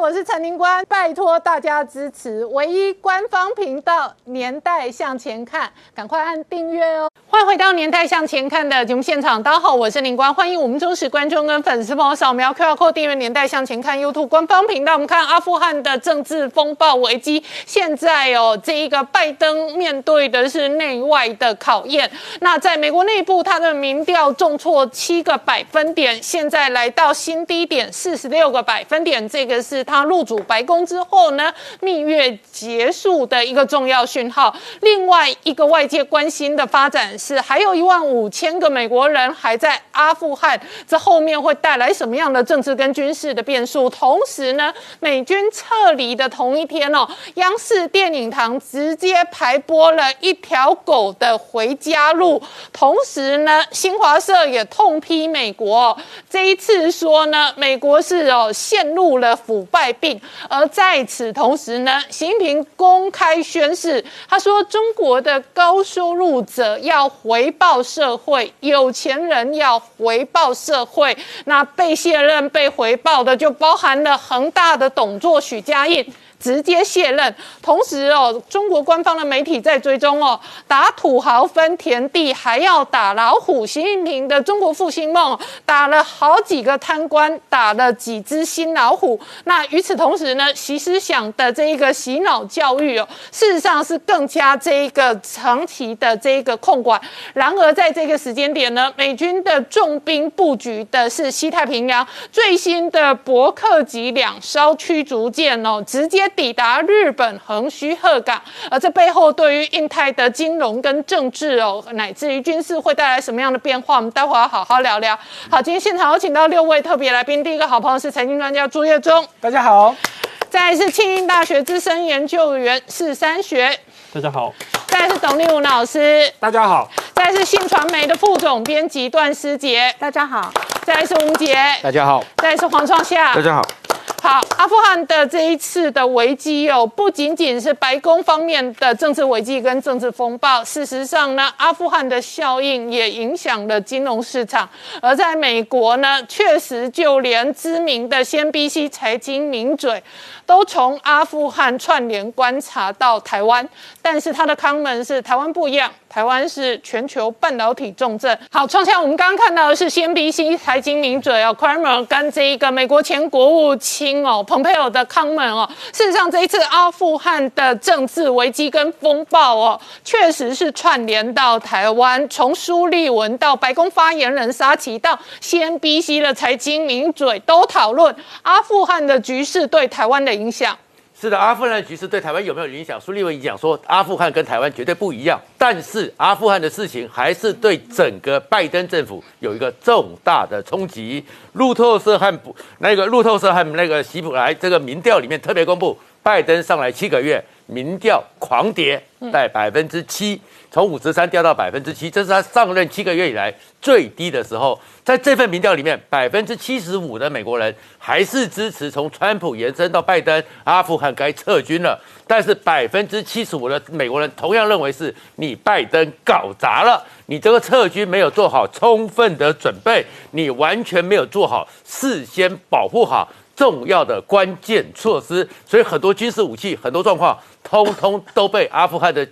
我是陈宁官，拜托大家支持唯一官方频道《年代向前看》，赶快按订阅哦！欢迎回到《年代向前看》的节目现场，大家好，我是宁官，欢迎我们忠实观众跟粉丝朋友扫描 QR Code 订阅《年代向前看》YouTube 官方频道。我们看阿富汗的政治风暴危机，现在哦，这一个拜登面对的是内外的考验。那在美国内部，他的民调重挫七个百分点，现在来到新低点四十六个百分点，这个是他入主白宫之后呢，蜜月结束的一个重要讯号。另外一个外界关心的发展是，还有一万五千个美国人还在阿富汗，这后面会带来什么样的政治跟军事的变数？同时呢，美军撤离的同一天哦，央视电影堂直接排播了一条狗的回家路。同时呢，新华社也痛批美国，这一次说呢，美国是哦陷入了腐败病。而在此同时呢，习近平公开宣誓，他说中国的高收入者要回报社会，有钱人要回报社会。那被卸任、被回报的就包含了恒大的董座许家印。直接卸任，同时哦，中国官方的媒体在追踪哦，打土豪分田地，还要打老虎。习近平的中国复兴梦打了好几个贪官，打了几只新老虎。那与此同时呢，习思想的这一个洗脑教育哦，事实上是更加这一个长期的这一个控管。然而在这个时间点呢，美军的重兵布局的是西太平洋最新的伯克级两艘驱逐舰哦，直接。抵达日本横须贺港，而这背后对于印太的金融跟政治哦，乃至于军事会带来什么样的变化？我们待会儿要好好聊聊。好，今天现场有请到六位特别来宾，第一个好朋友是财经专家朱业忠，大家好；再来是庆应大学资深研究员是三学，大家好；再来是董立武老师，大家好；再来是信传媒的副总编辑段思杰，大家好；再来是吴杰，大家好；再来是黄创夏，大家好。好，阿富汗的这一次的危机哦，不仅仅是白宫方面的政治危机跟政治风暴，事实上呢，阿富汗的效应也影响了金融市场。而在美国呢，确实就连知名的 CNBC 财经名嘴都从阿富汗串联观察到台湾，但是他的 comment 是台湾不一样。台湾是全球半导体重镇。好，创下我们刚刚看到的是 CNBC 财经名嘴哦，Cramer 跟这一个美国前国务卿哦，Pompeo 的 comment 哦。事实上，这一次阿富汗的政治危机跟风暴哦，确实是串联到台湾。从苏立文到白宫发言人沙奇到 CNBC 的财经名嘴，都讨论阿富汗的局势对台湾的影响。是的，阿富汗的局势对台湾有没有影响？苏立文讲说，阿富汗跟台湾绝对不一样，但是阿富汗的事情还是对整个拜登政府有一个重大的冲击。路透社和那个路透社和那个喜普莱这个民调里面特别公布，拜登上来七个月，民调狂跌，在百分之七。从五十三掉到百分之七，这是他上任七个月以来最低的时候。在这份民调里面，百分之七十五的美国人还是支持从川普延伸到拜登，阿富汗该撤军了。但是百分之七十五的美国人同样认为是你拜登搞砸了，你这个撤军没有做好充分的准备，你完全没有做好事先保护好重要的关键措施，所以很多军事武器、很多状况，通通都被阿富汗的。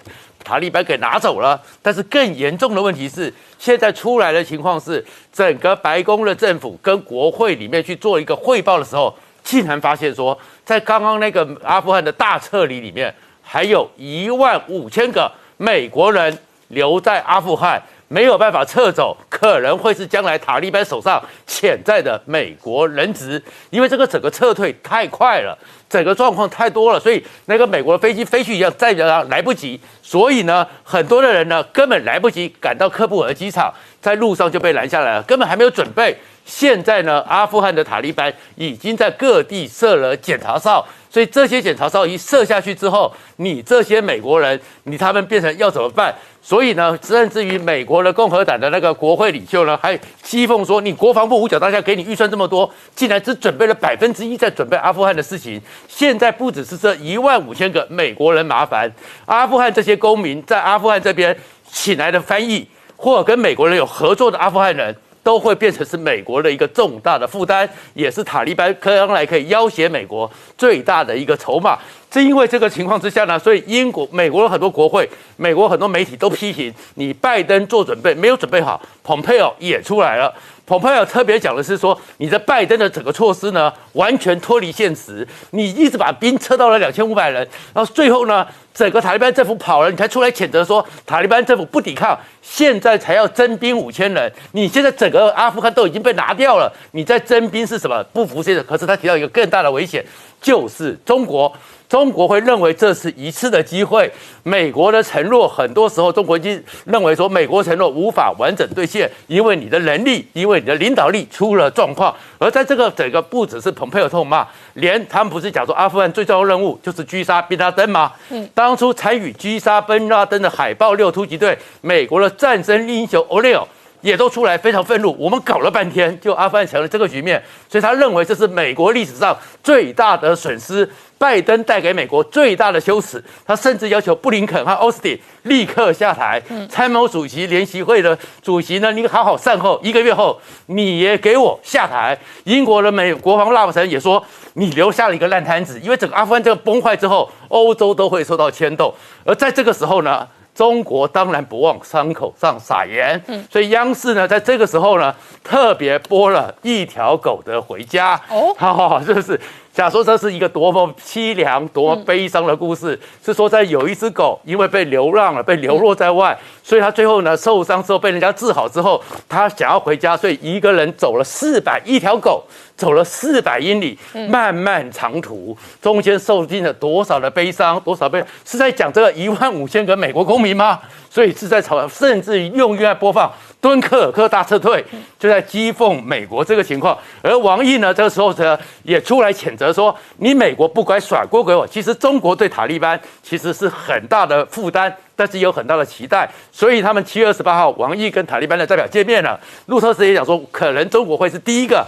塔利班给拿走了，但是更严重的问题是，现在出来的情况是，整个白宫的政府跟国会里面去做一个汇报的时候，竟然发现说，在刚刚那个阿富汗的大撤离里面，还有一万五千个美国人留在阿富汗。没有办法撤走，可能会是将来塔利班手上潜在的美国人质，因为这个整个撤退太快了，整个状况太多了，所以那个美国的飞机飞去一样，再加来不及，所以呢，很多的人呢根本来不及赶到科布尔机场，在路上就被拦下来了，根本还没有准备。现在呢，阿富汗的塔利班已经在各地设了检查哨。所以这些检查哨一射下去之后，你这些美国人，你他们变成要怎么办？所以呢，甚至于美国的共和党的那个国会领袖呢，还讥讽说：“你国防部五角大厦给你预算这么多，竟然只准备了百分之一在准备阿富汗的事情。现在不只是这一万五千个美国人麻烦，阿富汗这些公民在阿富汗这边请来的翻译，或跟美国人有合作的阿富汗人。”都会变成是美国的一个重大的负担，也是塔利班将来可以要挟美国最大的一个筹码。正因为这个情况之下呢，所以英国、美国的很多国会、美国很多媒体都批评你拜登做准备没有准备好。蓬佩奥也出来了，蓬佩奥特别讲的是说，你的拜登的整个措施呢，完全脱离现实，你一直把兵撤到了两千五百人，然后最后呢，整个塔利班政府跑了，你才出来谴责说塔利班政府不抵抗，现在才要征兵五千人，你现在整个阿富汗都已经被拿掉了，你在征兵是什么？不服现实。可是他提到一个更大的危险，就是中国。中国会认为这是一次的机会。美国的承诺，很多时候中国已经认为说，美国承诺无法完整兑现，因为你的能力，因为你的领导力出了状况。而在这个整个不只是蓬佩奥痛骂，连他们不是讲说，阿富汗最重要任务就是狙杀宾拉登吗？嗯，当初参与狙杀宾拉登的海豹六突击队，美国的战争英雄欧内尔。也都出来非常愤怒，我们搞了半天，就阿富汗成了这个局面，所以他认为这是美国历史上最大的损失，拜登带给美国最大的羞耻。他甚至要求布林肯和奥斯汀立刻下台，参谋主席联席会的主席呢，你好好善后，一个月后你也给我下台。英国的美国防大臣也说，你留下了一个烂摊子，因为整个阿富汗这个崩坏之后，欧洲都会受到牵动，而在这个时候呢。中国当然不往伤口上撒盐，嗯，所以央视呢，在这个时候呢，特别播了一条狗的回家，哦，好，这是。假说这是一个多么凄凉、多么悲伤的故事，是说在有一只狗因为被流浪了，被流落在外，所以它最后呢受伤之后被人家治好之后，它想要回家，所以一个人走了四百一条狗走了四百英里漫漫长途，中间受尽了多少的悲伤，多少悲，是在讲这个一万五千个美国公民吗？所以是在吵，甚至于用在播放。敦刻尔克大撤退，就在讥讽美国这个情况。而王毅呢，这个时候呢也出来谴责说：“你美国不该甩锅给我。”其实中国对塔利班其实是很大的负担，但是有很大的期待。所以他们七月二十八号，王毅跟塔利班的代表见面了。路透社也讲说，可能中国会是第一个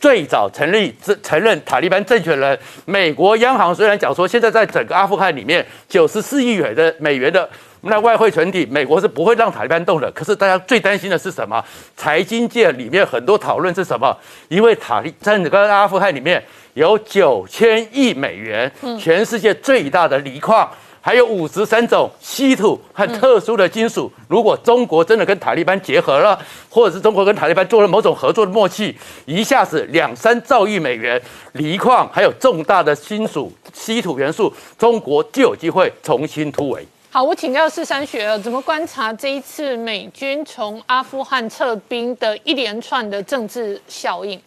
最早成立、承认塔利班政权人。美国央行虽然讲说，现在在整个阿富汗里面，九十四亿元的美元的。那外汇存底，美国是不会让塔利班动的。可是大家最担心的是什么？财经界里面很多讨论是什么？因为塔利在整个阿富汗里面有九千亿美元，全世界最大的锂矿，还有五十三种稀土和特殊的金属。如果中国真的跟塔利班结合了，或者是中国跟塔利班做了某种合作的默契，一下子两三兆亿美元锂矿还有重大的金属稀土元素，中国就有机会重新突围。好，我请教四三学了，怎么观察这一次美军从阿富汗撤兵的一连串的政治效应？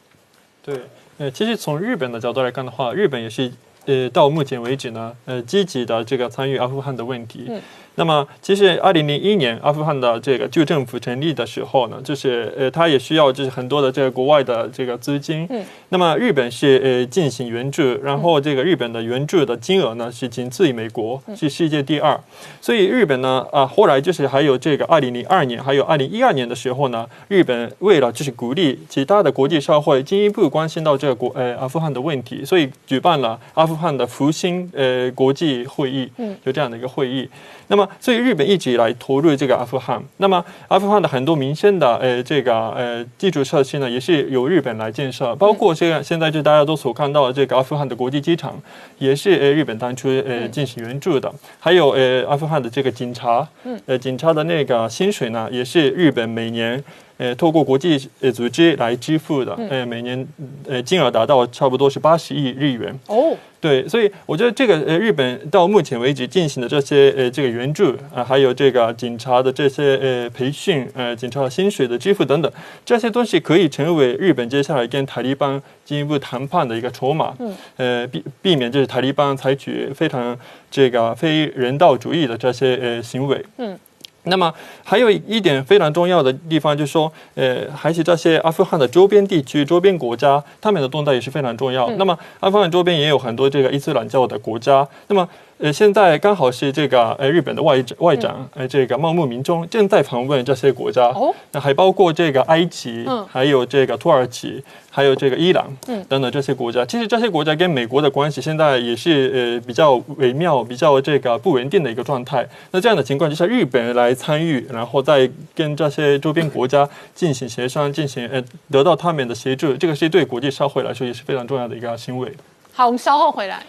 对，呃，其实从日本的角度来看的话，日本也是呃到目前为止呢，呃积极的这个参与阿富汗的问题。那么，其实二零零一年阿富汗的这个旧政府成立的时候呢，就是呃，它也需要就是很多的这个国外的这个资金。嗯。那么日本是呃进行援助，然后这个日本的援助的金额呢是仅次于美国，是世界第二。所以日本呢啊，后来就是还有这个二零零二年，还有二零一二年的时候呢，日本为了就是鼓励其他的国际社会进一步关心到这个国呃阿富汗的问题，所以举办了阿富汗的复兴呃国际会议，嗯，就这样的一个会议。那么，所以日本一直以来投入这个阿富汗。那么，阿富汗的很多民生的呃这个呃基础设施呢，也是由日本来建设，包括这个现在就大家都所看到的这个阿富汗的国际机场，也是呃日本当初呃进行援助的。还有呃阿富汗的这个警察，呃警察的那个薪水呢，也是日本每年。呃，透过国际呃组织来支付的，呃，每年呃金额达到差不多是八十亿日元。哦，对，所以我觉得这个呃日本到目前为止进行的这些呃这个援助啊，还有这个警察的这些呃培训，呃警察薪水的支付等等，这些东西可以成为日本接下来跟塔利班进一步谈判的一个筹码。嗯，呃避避免就是塔利班采取非常这个非人道主义的这些呃行为。嗯。那么还有一点非常重要的地方，就是说，呃，还是这些阿富汗的周边地区、周边国家，他们的动态也是非常重要。那么阿富汗周边也有很多这个伊斯兰教的国家。那么呃，现在刚好是这个呃日本的外外长呃这个茂木明中正在访问这些国家，哦，那还包括这个埃及，嗯，还有这个土耳其，还有这个伊朗，嗯，等等这些国家。其实这些国家跟美国的关系现在也是呃比较微妙、比较这个不稳定的一个状态。那这样的情况就是日本来参与，然后再跟这些周边国家进行协商，进行呃得到他们的协助，这个是对国际社会来说也是非常重要的一个行为。好，我们稍后回来。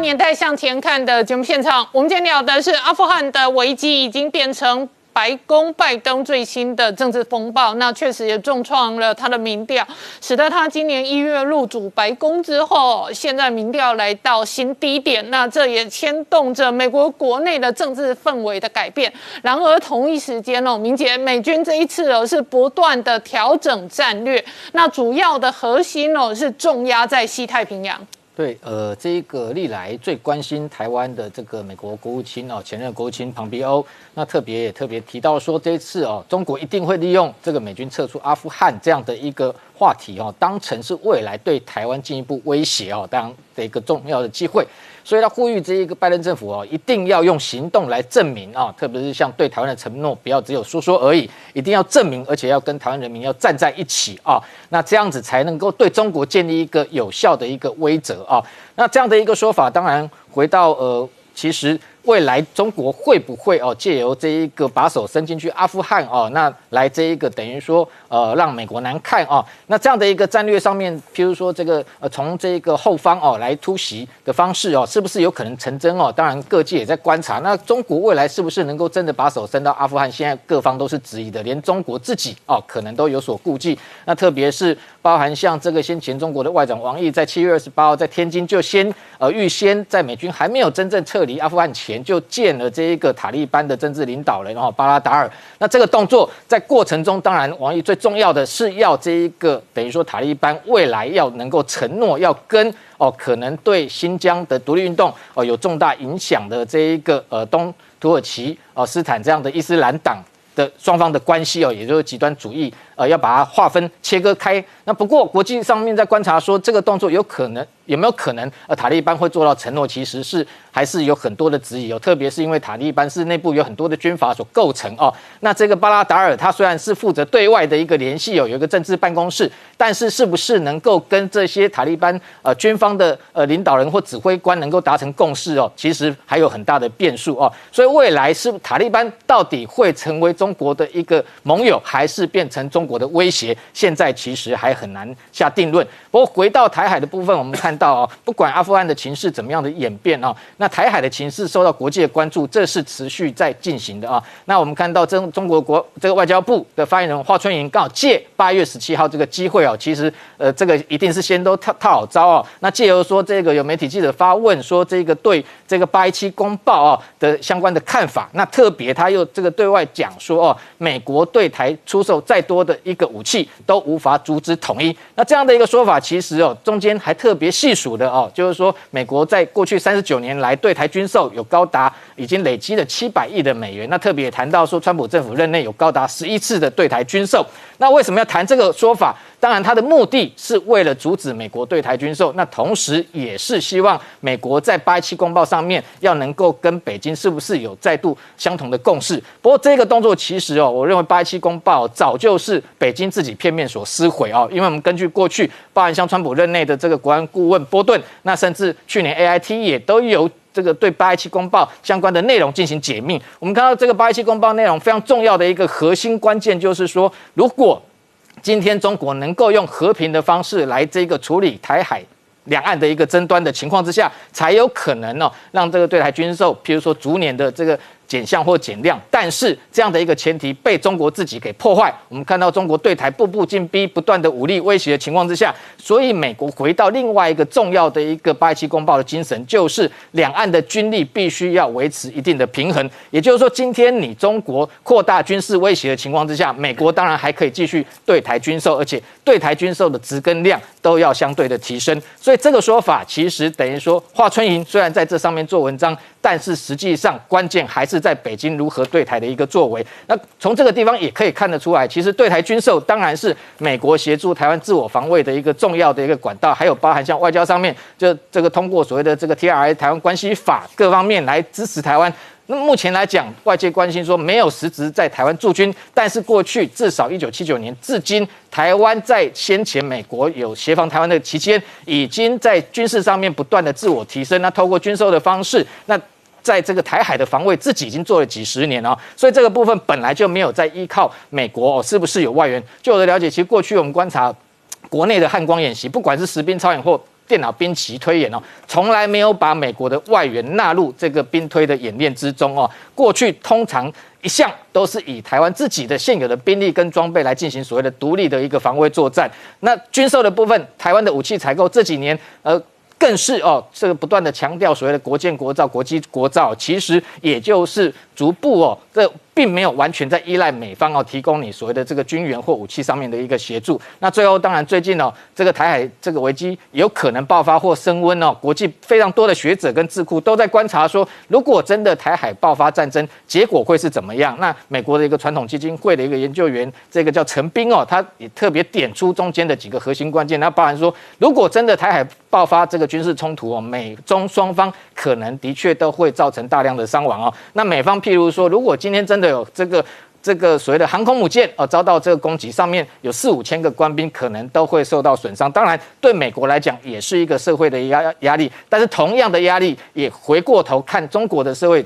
年代向前看的节目现场，我们今天聊的是阿富汗的危机已经变成白宫拜登最新的政治风暴，那确实也重创了他的民调，使得他今年一月入主白宫之后，现在民调来到新低点，那这也牵动着美国国内的政治氛围的改变。然而同一时间哦，明杰美军这一次哦是不断的调整战略，那主要的核心哦是重压在西太平洋。对，呃，这一个历来最关心台湾的这个美国国务卿哦，前任国务卿庞皮欧，那特别也特别提到说，这一次哦，中国一定会利用这个美军撤出阿富汗这样的一个。话题哦，当成是未来对台湾进一步威胁哦，当的一个重要的机会，所以他呼吁这一个拜登政府哦，一定要用行动来证明啊，特别是像对台湾的承诺，不要只有说说而已，一定要证明，而且要跟台湾人民要站在一起啊，那这样子才能够对中国建立一个有效的一个威慑啊，那这样的一个说法，当然回到呃，其实。未来中国会不会哦借由这一个把手伸进去阿富汗哦，那来这一个等于说呃让美国难看哦，那这样的一个战略上面，譬如说这个呃从这个后方哦来突袭的方式哦，是不是有可能成真哦？当然各界也在观察，那中国未来是不是能够真的把手伸到阿富汗？现在各方都是质疑的，连中国自己哦可能都有所顾忌。那特别是包含像这个先前中国的外长王毅在七月二十八号在天津就先呃预先在美军还没有真正撤离阿富汗前。就见了这一个塔利班的政治领导人哦，巴拉达尔。那这个动作在过程中，当然王毅最重要的是要这一个等于说塔利班未来要能够承诺要跟哦可能对新疆的独立运动哦有重大影响的这一个呃东土耳其哦斯坦这样的伊斯兰党的双方的关系哦，也就是极端主义呃要把它划分切割开。那不过国际上面在观察说这个动作有可能。有没有可能，呃，塔利班会做到承诺？其实是还是有很多的质疑哦，特别是因为塔利班是内部有很多的军阀所构成哦。那这个巴拉达尔他虽然是负责对外的一个联系哦，有一个政治办公室，但是是不是能够跟这些塔利班呃军方的呃领导人或指挥官能够达成共识哦？其实还有很大的变数哦。所以未来是塔利班到底会成为中国的一个盟友，还是变成中国的威胁？现在其实还很难下定论。不过回到台海的部分，我们看。到啊，不管阿富汗的情势怎么样的演变啊，那台海的情势受到国际的关注，这是持续在进行的啊。那我们看到中中国国这个外交部的发言人华春莹刚好借八月十七号这个机会啊，其实呃这个一定是先都套套好招啊。那借由说这个有媒体记者发问说这个对这个八一七公报啊的相关的看法，那特别他又这个对外讲说哦，美国对台出售再多的一个武器都无法阻止统一。那这样的一个说法，其实哦中间还特别。细数的哦，就是说，美国在过去三十九年来对台军售有高达已经累积了七百亿的美元。那特别也谈到说，川普政府任内有高达十一次的对台军售。那为什么要谈这个说法？当然，他的目的是为了阻止美国对台军售，那同时也是希望美国在八一七公报上面要能够跟北京是不是有再度相同的共识。不过这个动作其实哦，我认为八一七公报早就是北京自己片面所撕毁哦，因为我们根据过去，包含像川普任内的这个国安顾问波顿，那甚至去年 A I T 也都有这个对八一七公报相关的内容进行解密。我们看到这个八一七公报内容非常重要的一个核心关键就是说，如果今天中国能够用和平的方式来这个处理台海两岸的一个争端的情况之下，才有可能哦，让这个对台军售，譬如说逐年的这个。减项或减量，但是这样的一个前提被中国自己给破坏。我们看到中国对台步步进逼，不断的武力威胁的情况之下，所以美国回到另外一个重要的一个八一七公报的精神，就是两岸的军力必须要维持一定的平衡。也就是说，今天你中国扩大军事威胁的情况之下，美国当然还可以继续对台军售，而且对台军售的值跟量都要相对的提升。所以。以这个说法其实等于说华春莹虽然在这上面做文章，但是实际上关键还是在北京如何对台的一个作为。那从这个地方也可以看得出来，其实对台军售当然是美国协助台湾自我防卫的一个重要的一个管道，还有包含像外交上面，就这个通过所谓的这个 T R I 台湾关系法各方面来支持台湾。那目前来讲，外界关心说没有实质在台湾驻军，但是过去至少一九七九年至今，台湾在先前美国有协防台湾的期间，已经在军事上面不断的自我提升。那透过军售的方式，那在这个台海的防卫，自己已经做了几十年哦，所以这个部分本来就没有在依靠美国哦，是不是有外援？据我的了解，其实过去我们观察国内的汉光演习，不管是实兵操演或电脑兵棋推演哦，从来没有把美国的外援纳入这个兵推的演练之中哦。过去通常一向都是以台湾自己的现有的兵力跟装备来进行所谓的独立的一个防卫作战。那军售的部分，台湾的武器采购这几年，呃。更是哦，这个不断的强调所谓的国建国造、国机国造，其实也就是逐步哦，这并没有完全在依赖美方哦提供你所谓的这个军援或武器上面的一个协助。那最后当然最近哦，这个台海这个危机有可能爆发或升温哦，国际非常多的学者跟智库都在观察说，如果真的台海爆发战争，结果会是怎么样？那美国的一个传统基金会的一个研究员，这个叫陈斌哦，他也特别点出中间的几个核心关键，那包含说，如果真的台海爆发这个军事冲突哦，美中双方可能的确都会造成大量的伤亡哦。那美方譬如说，如果今天真的有这个这个所谓的航空母舰啊遭到这个攻击，上面有四五千个官兵可能都会受到损伤。当然，对美国来讲也是一个社会的压压力，但是同样的压力也回过头看中国的社会。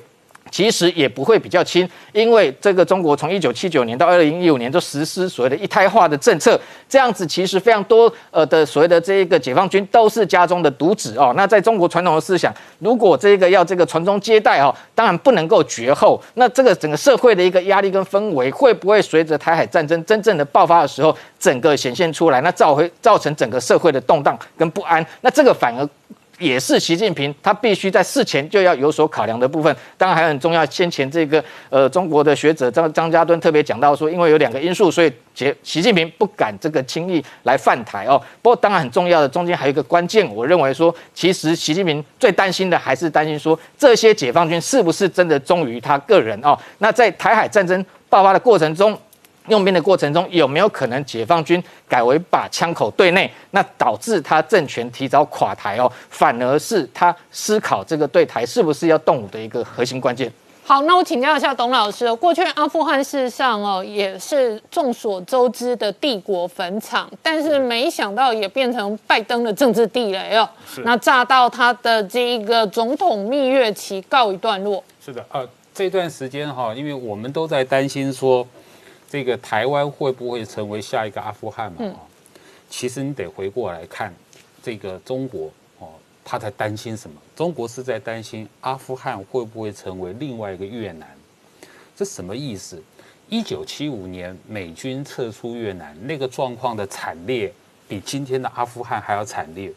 其实也不会比较轻，因为这个中国从一九七九年到二零一五年都实施所谓的一胎化的政策，这样子其实非常多呃的所谓的这一个解放军都是家中的独子哦。那在中国传统的思想，如果这个要这个传宗接代哦，当然不能够绝后。那这个整个社会的一个压力跟氛围，会不会随着台海战争真正的爆发的时候，整个显现出来？那造会造成整个社会的动荡跟不安？那这个反而。也是习近平他必须在事前就要有所考量的部分，当然还很重要。先前这个呃中国的学者张张家敦特别讲到说，因为有两个因素，所以习习近平不敢这个轻易来犯台哦。不过当然很重要的中间还有一个关键，我认为说，其实习近平最担心的还是担心说，这些解放军是不是真的忠于他个人哦？那在台海战争爆发的过程中。用兵的过程中有没有可能解放军改为把枪口对内，那导致他政权提早垮台哦，反而是他思考这个对台是不是要动武的一个核心关键。好，那我请教一下董老师，过去阿富汗事实上哦也是众所周知的帝国坟场，但是没想到也变成拜登的政治地雷哦。那炸到他的这一个总统蜜月期告一段落。是的，呃，这段时间哈，因为我们都在担心说。这个台湾会不会成为下一个阿富汗嘛？其实你得回过来看，这个中国哦，他在担心什么？中国是在担心阿富汗会不会成为另外一个越南？这什么意思？一九七五年美军撤出越南，那个状况的惨烈，比今天的阿富汗还要惨烈。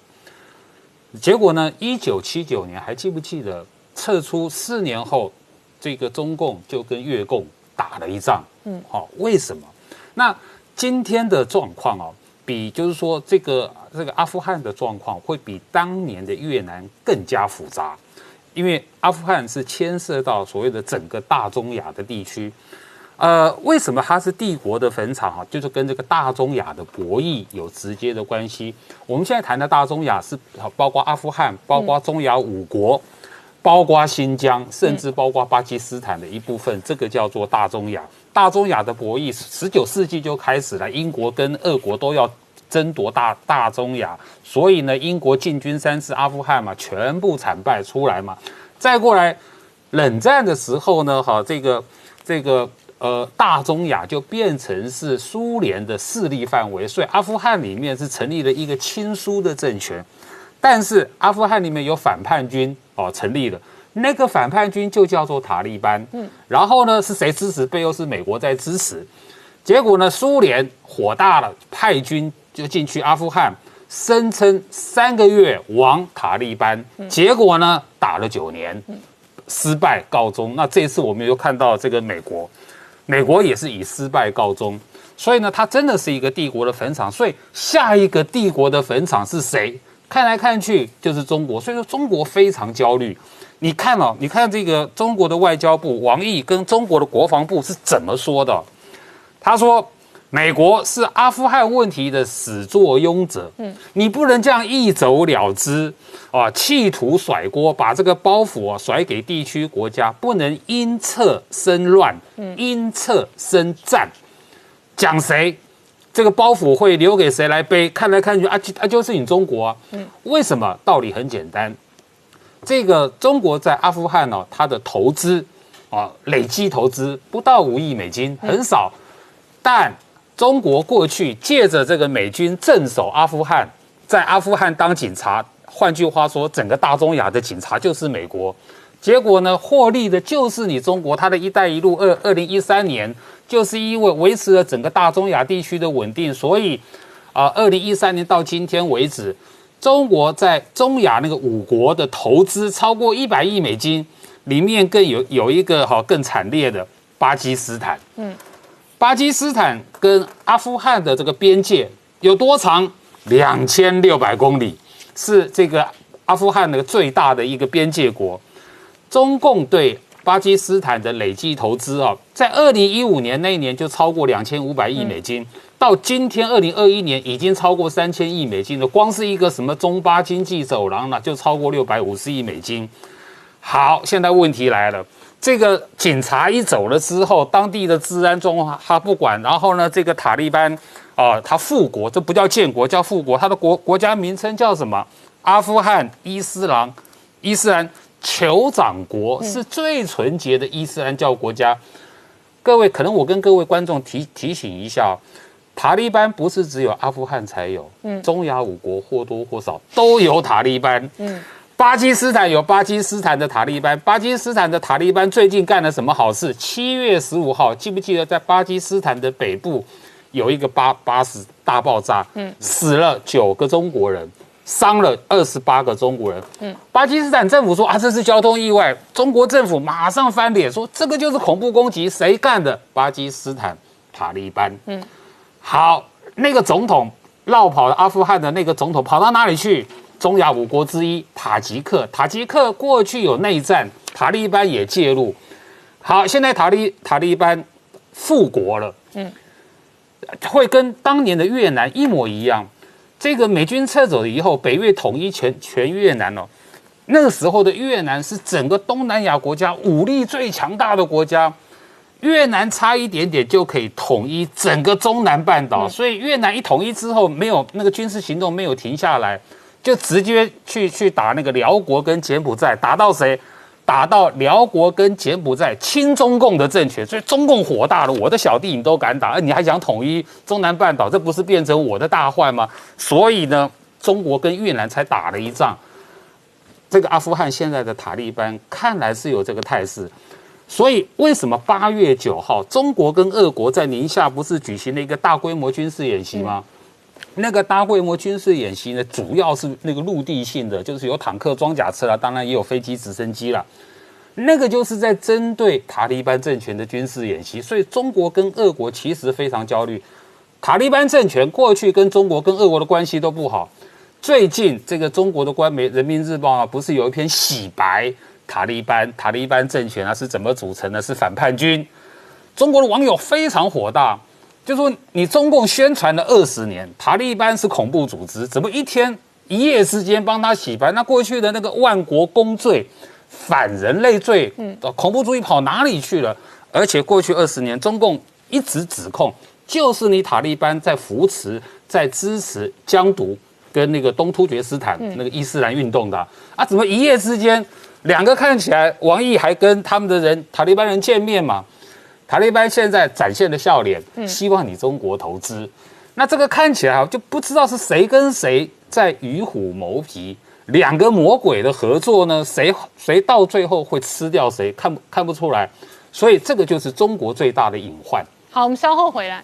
结果呢？一九七九年还记不记得撤出四年后，这个中共就跟越共。打了一仗，嗯，好，为什么？那今天的状况哦，比就是说这个这个阿富汗的状况会比当年的越南更加复杂，因为阿富汗是牵涉到所谓的整个大中亚的地区，呃，为什么它是帝国的坟场哈？就是跟这个大中亚的博弈有直接的关系。我们现在谈的大中亚是包括阿富汗，包括中亚五国。包括新疆，甚至包括巴基斯坦的一部分，这个叫做大中亚。大中亚的博弈，十九世纪就开始了。英国跟俄国都要争夺大大中亚，所以呢，英国进军三次阿富汗嘛，全部惨败出来嘛。再过来，冷战的时候呢，哈，这个这个呃，大中亚就变成是苏联的势力范围，所以阿富汗里面是成立了一个亲苏的政权。但是阿富汗里面有反叛军哦，成立了那个反叛军就叫做塔利班。嗯，然后呢是谁支持？背后是美国在支持。结果呢，苏联火大了，派军就进去阿富汗，声称三个月亡塔利班。结果呢，打了九年，失败告终。那这次我们又看到这个美国，美国也是以失败告终。所以呢，它真的是一个帝国的坟场。所以下一个帝国的坟场是谁？看来看去就是中国，所以说中国非常焦虑。你看哦，你看这个中国的外交部王毅跟中国的国防部是怎么说的？他说。美国是阿富汗问题的始作俑者，嗯，你不能这样一走了之啊，企图甩锅，把这个包袱啊甩给地区国家，不能因策生乱，嗯，因策生战。讲谁，这个包袱会留给谁来背？看来看去啊，啊就是你中国啊，嗯，为什么？道理很简单，这个中国在阿富汗呢，它的投资啊，累计投资不到五亿美金，很少，但中国过去借着这个美军镇守阿富汗，在阿富汗当警察，换句话说，整个大中亚的警察就是美国。结果呢，获利的就是你中国。它的一带一路二二零一三年，就是因为维持了整个大中亚地区的稳定，所以啊，二零一三年到今天为止，中国在中亚那个五国的投资超过一百亿美金，里面更有有一个哈更惨烈的巴基斯坦。嗯。巴基斯坦跟阿富汗的这个边界有多长？两千六百公里，是这个阿富汗的最大的一个边界国。中共对巴基斯坦的累计投资啊，在二零一五年那一年就超过两千五百亿美金，到今天二零二一年已经超过三千亿美金了。光是一个什么中巴经济走廊呢，就超过六百五十亿美金。好，现在问题来了。这个警察一走了之后，当地的治安状况他不管。然后呢，这个塔利班啊，他复国，这不叫建国，叫复国。他的国国家名称叫什么？阿富汗伊斯兰伊斯兰酋长国，是最纯洁的伊斯兰教国家。各位，可能我跟各位观众提提醒一下，塔利班不是只有阿富汗才有，嗯，中亚五国或多或少都有塔利班，嗯。巴基斯坦有巴基斯坦的塔利班，巴基斯坦的塔利班最近干了什么好事？七月十五号，记不记得在巴基斯坦的北部有一个巴巴士大爆炸，嗯，死了九个中国人，伤了二十八个中国人，嗯，巴基斯坦政府说啊这是交通意外，中国政府马上翻脸说这个就是恐怖攻击，谁干的？巴基斯坦塔利班，嗯，好，那个总统绕跑了阿富汗的那个总统跑到哪里去？中亚五国之一塔吉克，塔吉克过去有内战，塔利班也介入。好，现在塔利塔利班复国了，嗯，会跟当年的越南一模一样。这个美军撤走了以后，北越统一全全越南了。那个时候的越南是整个东南亚国家武力最强大的国家，越南差一点点就可以统一整个中南半岛。所以越南一统一之后，没有那个军事行动没有停下来。就直接去去打那个辽国跟柬埔寨，打到谁？打到辽国跟柬埔寨亲中共的政权，所以中共火大了。我的小弟你都敢打，你还想统一中南半岛？这不是变成我的大患吗？所以呢，中国跟越南才打了一仗。这个阿富汗现在的塔利班看来是有这个态势，所以为什么八月九号中国跟俄国在宁夏不是举行了一个大规模军事演习吗？那个大规模军事演习呢，主要是那个陆地性的，就是有坦克、装甲车啦，当然也有飞机、直升机啦。那个就是在针对塔利班政权的军事演习，所以中国跟俄国其实非常焦虑。塔利班政权过去跟中国跟俄国的关系都不好，最近这个中国的官媒《人民日报》啊，不是有一篇洗白塔利班？塔利班政权啊是怎么组成的？是反叛军。中国的网友非常火大。就说你中共宣传了二十年，塔利班是恐怖组织，怎么一天一夜之间帮他洗白？那过去的那个万国公罪、反人类罪、嗯，恐怖主义跑哪里去了？而且过去二十年，中共一直指控就是你塔利班在扶持、在支持疆独跟那个东突厥斯坦那个伊斯兰运动的啊？怎么一夜之间两个看起来，王毅还跟他们的人塔利班人见面嘛？塔利班现在展现的笑脸，希望你中国投资。那这个看起来就不知道是谁跟谁在与虎谋皮，两个魔鬼的合作呢？谁谁到最后会吃掉谁？看看不出来？所以这个就是中国最大的隐患。好，我们稍后回来。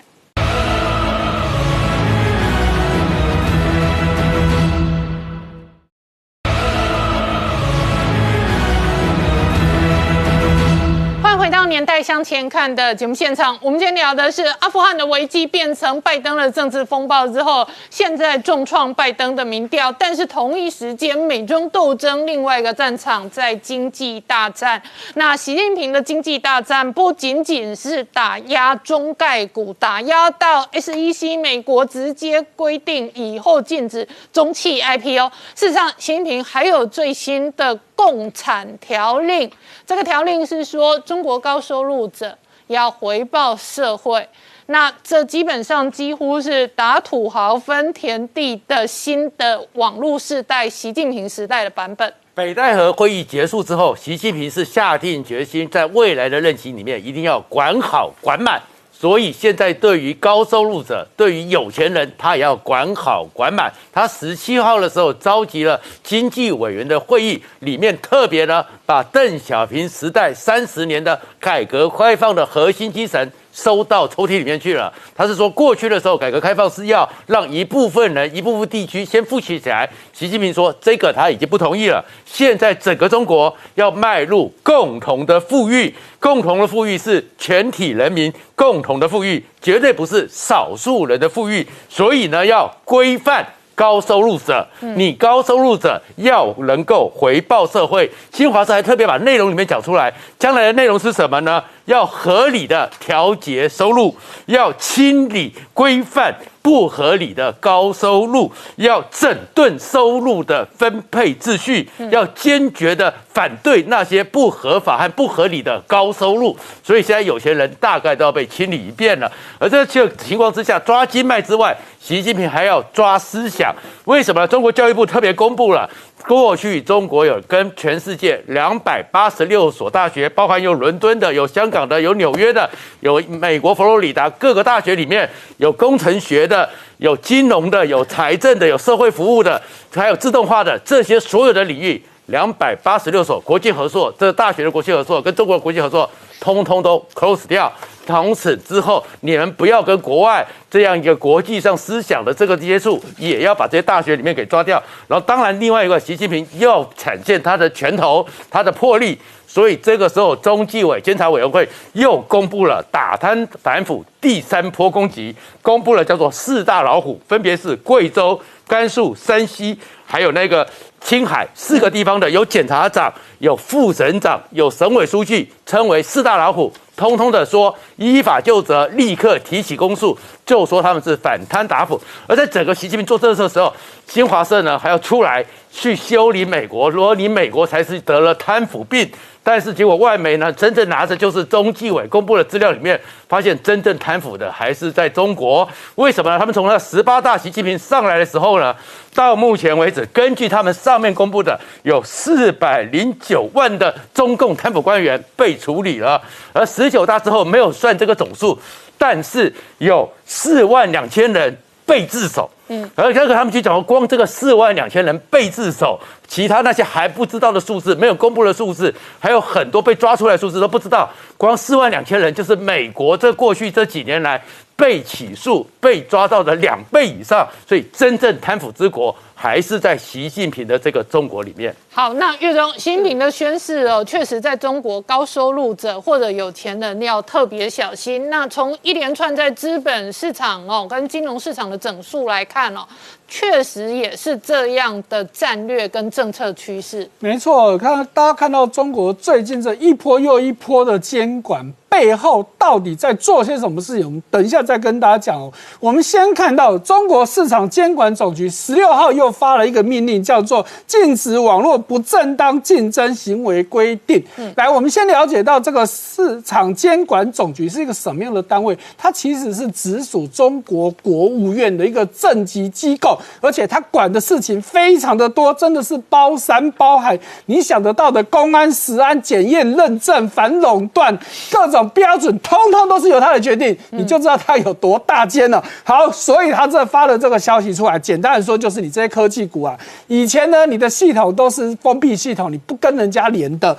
年代向前看的节目现场，我们今天聊的是阿富汗的危机变成拜登的政治风暴之后，现在重创拜登的民调。但是同一时间，美中斗争另外一个战场在经济大战。那习近平的经济大战不仅仅是打压中概股，打压到 SEC 美国直接规定以后禁止中企 IPO。事实上，习近平还有最新的共产条令，这个条令是说中国高收入者要回报社会。那这基本上几乎是打土豪分田地的新的网络时代，习近平时代的版本。北戴河会议结束之后，习近平是下定决心，在未来的任期里面一定要管好管满。所以现在对于高收入者，对于有钱人，他也要管好管满。他十七号的时候召集了经济委员的会议，里面特别呢把邓小平时代三十年的改革开放的核心精神。收到抽屉里面去了。他是说，过去的时候，改革开放是要让一部分人、一部分地区先富起起来。习近平说，这个他已经不同意了。现在整个中国要迈入共同的富裕，共同的富裕是全体人民共同的富裕，绝对不是少数人的富裕。所以呢，要规范。高收入者，你高收入者要能够回报社会。新华社还特别把内容里面讲出来，将来的内容是什么呢？要合理的调节收入，要清理规范。不合理的高收入，要整顿收入的分配秩序，要坚决的反对那些不合法和不合理的高收入。所以现在有钱人大概都要被清理一遍了。而这个情况之下，抓经脉之外，习近平还要抓思想。为什么？中国教育部特别公布了。过去中国有跟全世界两百八十六所大学，包含有伦敦的、有香港的、有纽约的、有美国佛罗里达各个大学里面有工程学的、有金融的、有财政的、有社会服务的，还有自动化的这些所有的领域，两百八十六所国际合作，这大学的国际合作跟中国的国际合作，通通都 close 掉。从此之后，你们不要跟国外这样一个国际上思想的这个接触，也要把这些大学里面给抓掉。然后，当然，另外一个，习近平要展现他的拳头、他的魄力。所以这个时候，中纪委监察委员会又公布了打贪反腐第三波攻击，公布了叫做四大老虎，分别是贵州、甘肃、山西，还有那个青海四个地方的有检察长、有副省长、有省委书记，称为四大老虎。通通的说依法就责，立刻提起公诉，就说他们是反贪打腐。而在整个习近平做政策的时候，新华社呢还要出来去修理美国，说你美国才是得了贪腐病。但是结果外媒呢，真正拿着就是中纪委公布的资料里面，发现真正贪腐的还是在中国。为什么呢？他们从那十八大习近平上来的时候呢，到目前为止，根据他们上面公布的，有四百零九万的中共贪腐官员被处理了。而十九大之后没有算这个总数，但是有四万两千人被自首。嗯，而且他们去讲，光这个四万两千人被自首，其他那些还不知道的数字，没有公布的数字，还有很多被抓出来数字都不知道。光四万两千人，就是美国这过去这几年来被起诉、被抓到的两倍以上。所以，真正贪腐之国还是在习近平的这个中国里面。好，那岳中，习近平的宣誓哦，确实在中国高收入者或者有钱人要特别小心。那从一连串在资本市场哦跟金融市场的整数来看哦，确实也是这样的战略跟政策趋势。没错，看大家看到中国最近这一波又一波的监管背后到底在做些什么事情？我们等一下再跟大家讲哦。我们先看到中国市场监管总局十六号又发了一个命令，叫做禁止网络。不正当竞争行为规定，来，我们先了解到这个市场监管总局是一个什么样的单位？它其实是直属中国国务院的一个政级机构，而且它管的事情非常的多，真的是包山包海。你想得到的公安、食安、检验、认证、反垄断各种标准，通通都是由他来决定，你就知道他有多大间了。好，所以他这发了这个消息出来，简单的说就是你这些科技股啊，以前呢你的系统都是。封闭系统，你不跟人家连的，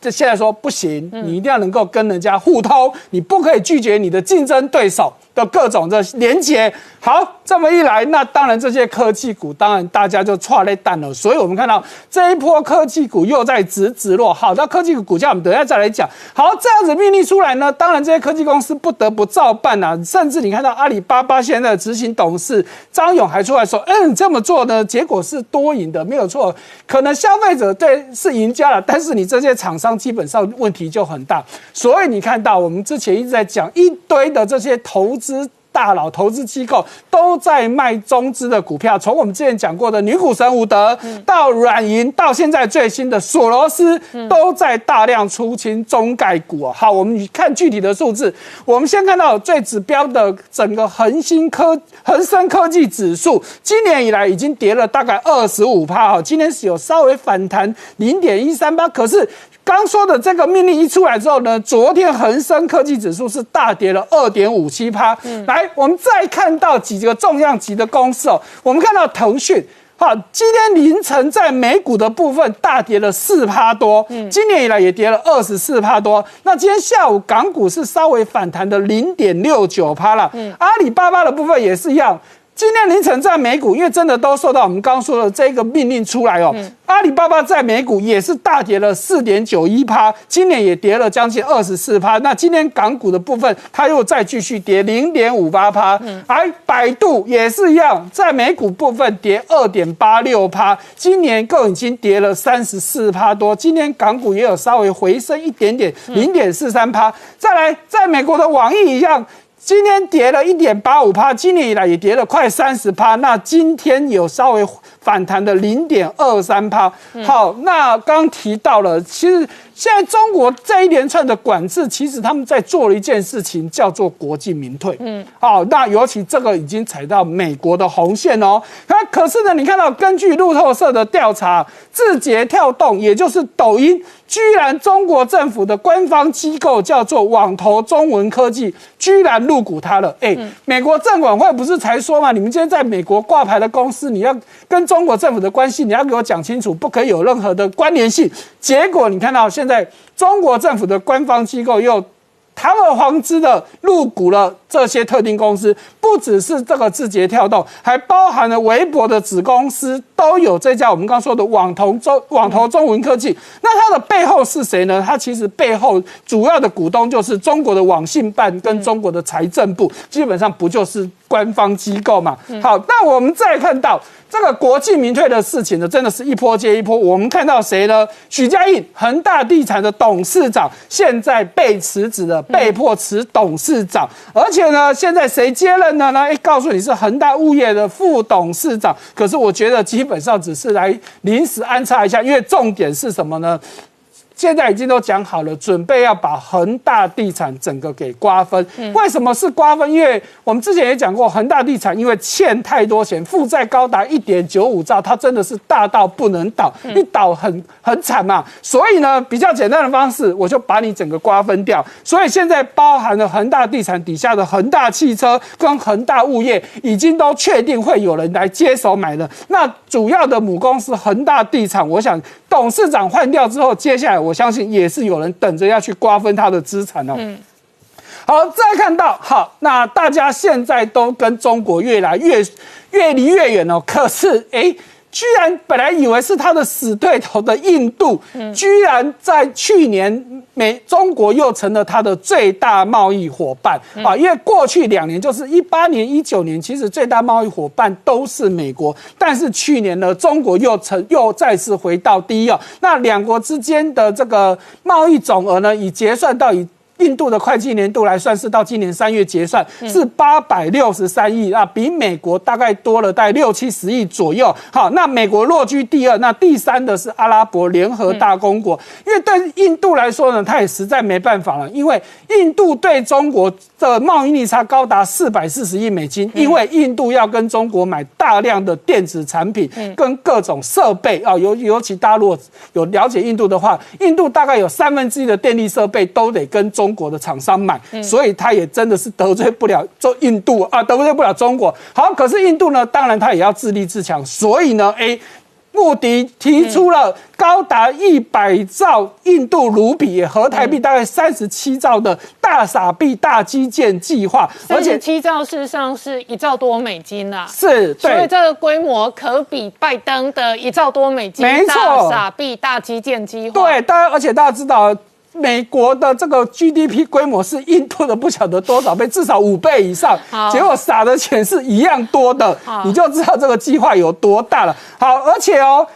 这现在说不行，你一定要能够跟人家互通，你不可以拒绝你的竞争对手的各种的连接。好，这么一来，那当然这些科技股，当然大家就错类蛋了。所以我们看到这一波科技股又在直直落。好，那科技股股价我们等一下再来讲。好，这样子命令出来呢，当然这些科技公司不得不照办啊。甚至你看到阿里巴巴现在的执行董事张勇还出来说：“嗯，这么做呢，结果是多赢的，没有错。可能消费者对是赢家了，但是你这些厂商基本上问题就很大。所以你看到我们之前一直在讲一堆的这些投资。”大佬、投资机构都在卖中资的股票，从我们之前讲过的女股神伍德到软银，到现在最新的索罗斯，都在大量出清中概股。好，我们看具体的数字。我们先看到最指标的整个恒星科、恒生科技指数，今年以来已经跌了大概二十五趴。哈，今年是有稍微反弹零点一三八，可是。刚说的这个命令一出来之后呢，昨天恒生科技指数是大跌了二点五七趴。来，我们再看到几个重量级的公司哦，我们看到腾讯，好，今天凌晨在美股的部分大跌了四趴多，嗯今年以来也跌了二十四趴多。那今天下午港股是稍微反弹的零点六九趴了。嗯阿里巴巴的部分也是一样。今天凌晨在美股，因为真的都受到我们刚刚说的这个命令出来哦，阿里巴巴在美股也是大跌了四点九一趴，今年也跌了将近二十四趴。那今天港股的部分，它又再继续跌零点五八趴，而百度也是一样，在美股部分跌二点八六趴，今年更已经跌了三十四趴多。今天港股也有稍微回升一点点，零点四三趴。再来，在美国的网易一样。今天跌了一点八五趴，今年以来也跌了快三十趴。那今天有稍微反弹的零点二三趴。好，那刚提到了，其实。现在中国这一连串的管制，其实他们在做了一件事情，叫做国进民退。嗯，好，那尤其这个已经踩到美国的红线哦。那可是呢，你看到根据路透社的调查，字节跳动也就是抖音，居然中国政府的官方机构叫做网投中文科技，居然入股它了。哎，美国证管会不是才说嘛，你们今天在美国挂牌的公司，你要跟中国政府的关系，你要给我讲清楚，不可以有任何的关联性。结果你看到现在在中国政府的官方机构又堂而皇之的入股了这些特定公司，不只是这个字节跳动，还包含了微博的子公司都有这家我们刚刚说的网投中 网投中文科技。那它的背后是谁呢？它其实背后主要的股东就是中国的网信办跟中国的财政部，基本上不就是官方机构嘛？好，那我们再看到。这个国进民退的事情呢，真的是一波接一波。我们看到谁呢？许家印，恒大地产的董事长，现在被辞职了，被迫辞董事长。而且呢，现在谁接任呢？呢，哎，告诉你是恒大物业的副董事长。可是我觉得基本上只是来临时安插一下，因为重点是什么呢？现在已经都讲好了，准备要把恒大地产整个给瓜分。为什么是瓜分？因为我们之前也讲过，恒大地产因为欠太多钱，负债高达一点九五兆，它真的是大到不能倒，一倒很很惨嘛。所以呢，比较简单的方式，我就把你整个瓜分掉。所以现在包含了恒大地产底下的恒大汽车跟恒大物业，已经都确定会有人来接手买了。那主要的母公司恒大地产，我想董事长换掉之后，接下来我。我相信也是有人等着要去瓜分他的资产哦。嗯，好，再看到好，那大家现在都跟中国越来越越离越远哦。可是，哎，居然本来以为是他的死对头的印度，居然在去年美中国又成了他的最大贸易伙伴啊！因为过去两年，就是一八年、一九年，其实最大贸易伙伴都是美国，但是去年呢，中国又成又再次回到第一哦。那两国之间的这个贸易总额呢，已结算到以。印度的会计年度来算是到今年三月结算是八百六十三亿啊，比美国大概多了大概六七十亿左右。好，那美国落居第二，那第三的是阿拉伯联合大公国。因为对印度来说呢，它也实在没办法了，因为印度对中国的贸易逆差高达四百四十亿美金，因为印度要跟中国买大量的电子产品跟各种设备啊，尤尤其大陆有了解印度的话，印度大概有三分之一的电力设备都得跟中。中国的厂商买，所以他也真的是得罪不了中印度啊，得罪不了中国。好，可是印度呢，当然他也要自立自强，所以呢，哎，穆迪提出了高达一百兆印度卢比，也合台币大概三十七兆的大傻币大基建计划，而且七兆事实上是一兆多美金啊，是，所以这个规模可比拜登的一兆多美金没错大傻币大基建计划。对，大家而且大家知道。美国的这个 GDP 规模是印度的不晓得多少倍，至少五倍以上。好结果撒的钱是一样多的，你就知道这个计划有多大了。好，而且哦。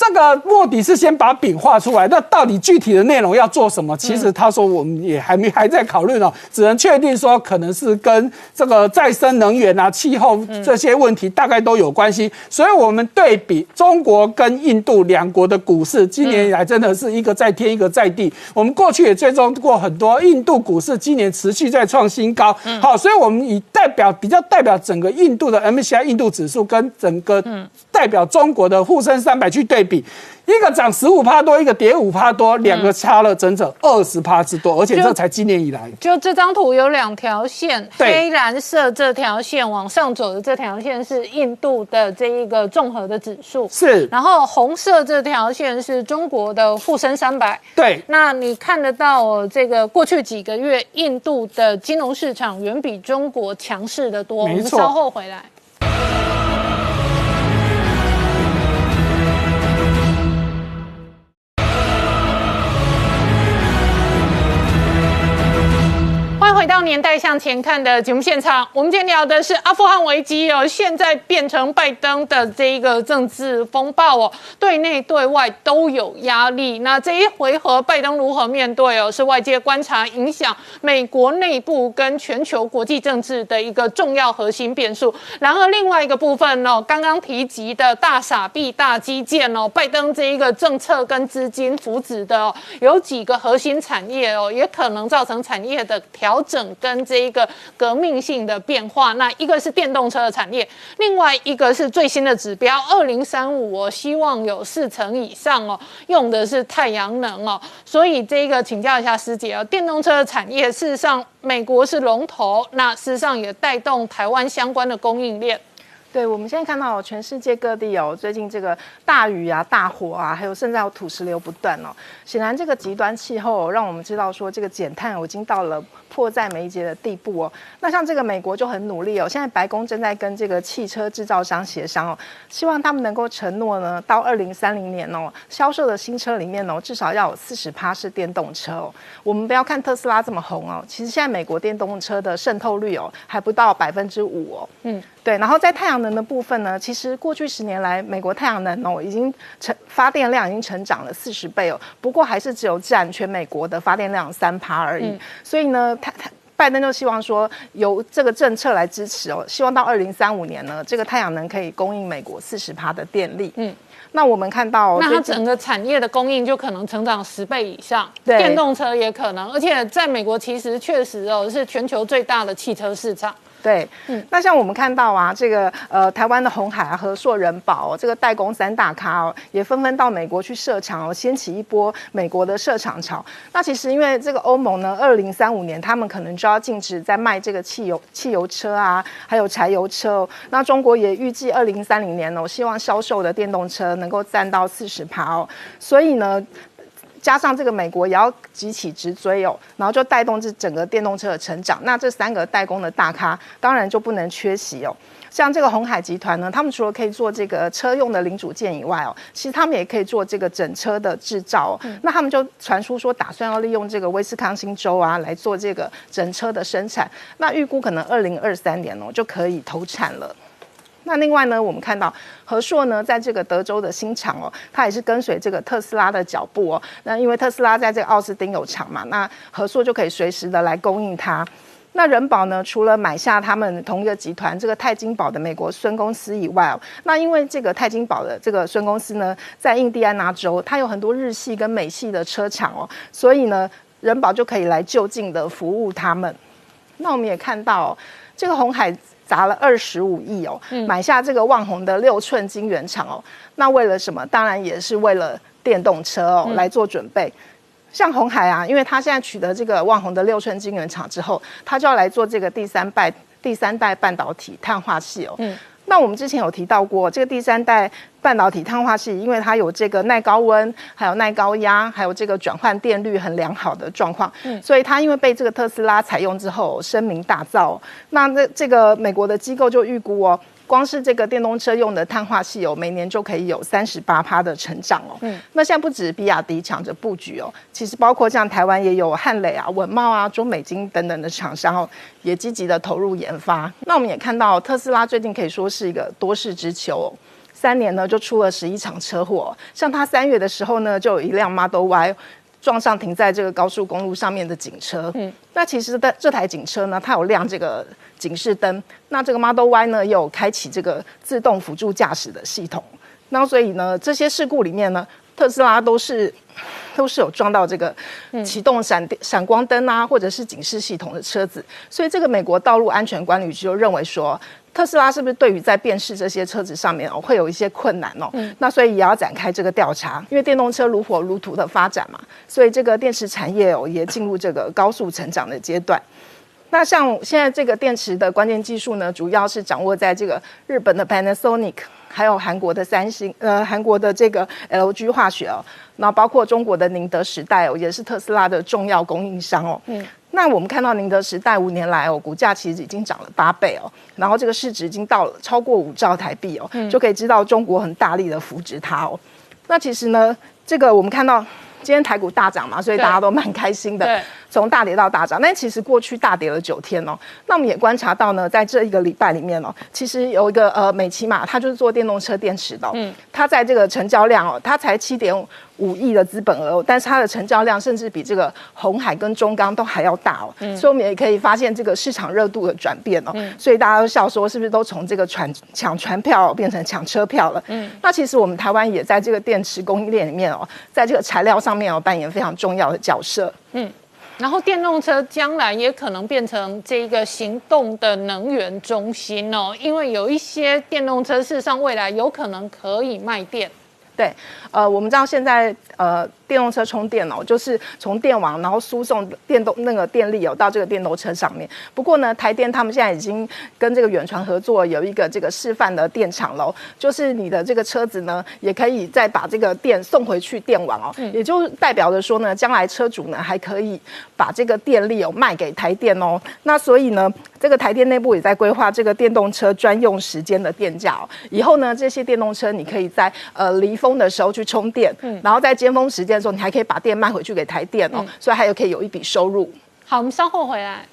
这个目的是先把饼画出来，那到底具体的内容要做什么？其实他说我们也还没还在考虑呢，只能确定说可能是跟这个再生能源啊、气候这些问题大概都有关系。所以我们对比中国跟印度两国的股市，今年以来真的是一个在天一个在地。我们过去也追踪过很多印度股市，今年持续在创新高。好，所以我们以代表比较代表整个印度的 MSCI 印度指数跟整个代表中国的沪深三百去对比，一个涨十五趴多，一个跌五趴多，两个差了整整二十趴之多，而且这才今年以来。就这张图有两条线，对黑蓝色这条线往上走的这条线是印度的这一个综合的指数，是然后红色这条线是中国的沪深三百。对，那你看得到哦，这个过去几个月，印度的金融市场远比中国强势的多。我们稍后回来。《年代向前看》的节目现场。我们今天聊的是阿富汗危机哦，现在变成拜登的这一个政治风暴哦，对内对外都有压力。那这一回合拜登如何面对哦，是外界观察影响美国内部跟全球国际政治的一个重要核心变数。然而另外一个部分哦，刚刚提及的大傻币大基建哦，拜登这一个政策跟资金扶植的哦，有几个核心产业哦，也可能造成产业的调整跟这一个革命性的变化。那一个是电动车的产业，另外一个是最新的指标，二零三五我，希望有四成以上哦，用的是太阳能哦。所以这个请教一下师姐哦，电动车的产业事实上美国是龙头，那事实上也带动台湾相关的供应链。对，我们现在看到全世界各地哦，最近这个大雨啊、大火啊，还有甚至有土石流不断哦。显然，这个极端气候、哦、让我们知道说，这个减碳已经到了迫在眉睫的地步哦。那像这个美国就很努力哦，现在白宫正在跟这个汽车制造商协商哦，希望他们能够承诺呢，到二零三零年哦，销售的新车里面哦，至少要有四十趴是电动车哦。我们不要看特斯拉这么红哦，其实现在美国电动车的渗透率哦，还不到百分之五哦。嗯。对，然后在太阳能的部分呢，其实过去十年来，美国太阳能哦已经成发电量已经成长了四十倍哦，不过还是只有占全美国的发电量三趴而已。所以呢，他他拜登就希望说由这个政策来支持哦，希望到二零三五年呢，这个太阳能可以供应美国四十趴的电力。嗯。那我们看到、哦，那它整个产业的供应就可能成长十倍以上，对电动车也可能，而且在美国其实确实哦是全球最大的汽车市场。对，嗯那像我们看到啊，这个呃，台湾的红海啊、和硕、人保、哦、这个代工三大咖哦，也纷纷到美国去设厂哦，掀起一波美国的设厂潮。那其实因为这个欧盟呢，二零三五年他们可能就要禁止在卖这个汽油汽油车啊，还有柴油车、哦。那中国也预计二零三零年呢哦，希望销售的电动车能够占到四十趴哦。所以呢，加上这个美国也要急起直追哦，然后就带动这整个电动车的成长。那这三个代工的大咖，当然就不能缺席哦。像这个红海集团呢，他们除了可以做这个车用的零组件以外哦，其实他们也可以做这个整车的制造、哦。那他们就传出说，打算要利用这个威斯康星州啊来做这个整车的生产。那预估可能二零二三年哦就可以投产了。那另外呢，我们看到和硕呢，在这个德州的新厂哦，它也是跟随这个特斯拉的脚步哦。那因为特斯拉在这个奥斯汀有厂嘛，那和硕就可以随时的来供应它。那人保呢，除了买下他们同一个集团这个泰金宝的美国孙公司以外哦，那因为这个泰金宝的这个孙公司呢，在印第安纳州，它有很多日系跟美系的车厂哦，所以呢，人保就可以来就近的服务他们。那我们也看到、哦、这个红海砸了二十五亿哦，买下这个旺宏的六寸晶圆厂哦。那为了什么？当然也是为了电动车哦、来做准备。像红海啊，因为他现在取得这个旺宏的六寸晶圆厂之后，他就要来做这个第三代第三代半导体碳化系哦。那我们之前有提到过，这个第三代半导体碳化系，因为它有这个耐高温、还有耐高压、还有这个转换电率很良好的状况，所以它因为被这个特斯拉采用之后声名大噪。那这这个美国的机构就预估哦。光是这个电动车用的碳化汽油，每年就可以有三十八趴的成长哦。嗯，那现在不止比亚迪抢着布局哦，其实包括像台湾也有汉磊啊、文茂啊、中美金等等的厂商哦，也积极的投入研发。那我们也看到特斯拉最近可以说是一个多事之秋哦，三年呢就出了十一场车祸，像他三月的时候呢，就有一辆 Model Y。撞上停在这个高速公路上面的警车，嗯，那其实的这台警车呢，它有亮这个警示灯，那这个 Model Y 呢，又有开启这个自动辅助驾驶的系统，那所以呢，这些事故里面呢，特斯拉都是 都是有撞到这个启动闪电闪光灯啊，或者是警示系统的车子，所以这个美国道路安全管理局就认为说。特斯拉是不是对于在辨识这些车子上面哦，会有一些困难哦？嗯，那所以也要展开这个调查，因为电动车如火如荼的发展嘛，所以这个电池产业哦也进入这个高速成长的阶段。那像现在这个电池的关键技术呢，主要是掌握在这个日本的 Panasonic，还有韩国的三星，呃，韩国的这个 LG 化学哦，那包括中国的宁德时代哦，也是特斯拉的重要供应商哦。嗯。那我们看到宁德时代五年来哦，股价其实已经涨了八倍哦，然后这个市值已经到了超过五兆台币哦，就可以知道中国很大力的扶植它哦。那其实呢，这个我们看到今天台股大涨嘛，所以大家都蛮开心的。从大跌到大涨，但其实过去大跌了九天哦。那我们也观察到呢，在这一个礼拜里面哦，其实有一个呃美骑马，它就是做电动车电池的，嗯，它在这个成交量哦，它才七点五亿的资本额，但是它的成交量甚至比这个红海跟中钢都还要大哦。所以我们也可以发现这个市场热度的转变哦。所以大家都笑说，是不是都从这个船抢船票变成抢车票了？嗯，那其实我们台湾也在这个电池供应链里面哦，在这个材料上面哦扮演非常重要的角色。嗯。然后电动车将来也可能变成这个行动的能源中心哦，因为有一些电动车事实上未来有可能可以卖电。对，呃，我们知道现在呃。电动车充电哦，就是从电网然后输送电动那个电力哦到这个电动车上面。不过呢，台电他们现在已经跟这个远传合作，有一个这个示范的电厂喽，就是你的这个车子呢，也可以再把这个电送回去电网哦，也就代表着说呢，将来车主呢还可以把这个电力哦卖给台电哦。那所以呢，这个台电内部也在规划这个电动车专用时间的电价哦。以后呢，这些电动车你可以在呃离峰的时候去充电，然后在尖峰时间。候，你还可以把电卖回去给台电哦，所以还有可以有一笔收入。好，我们稍后回来。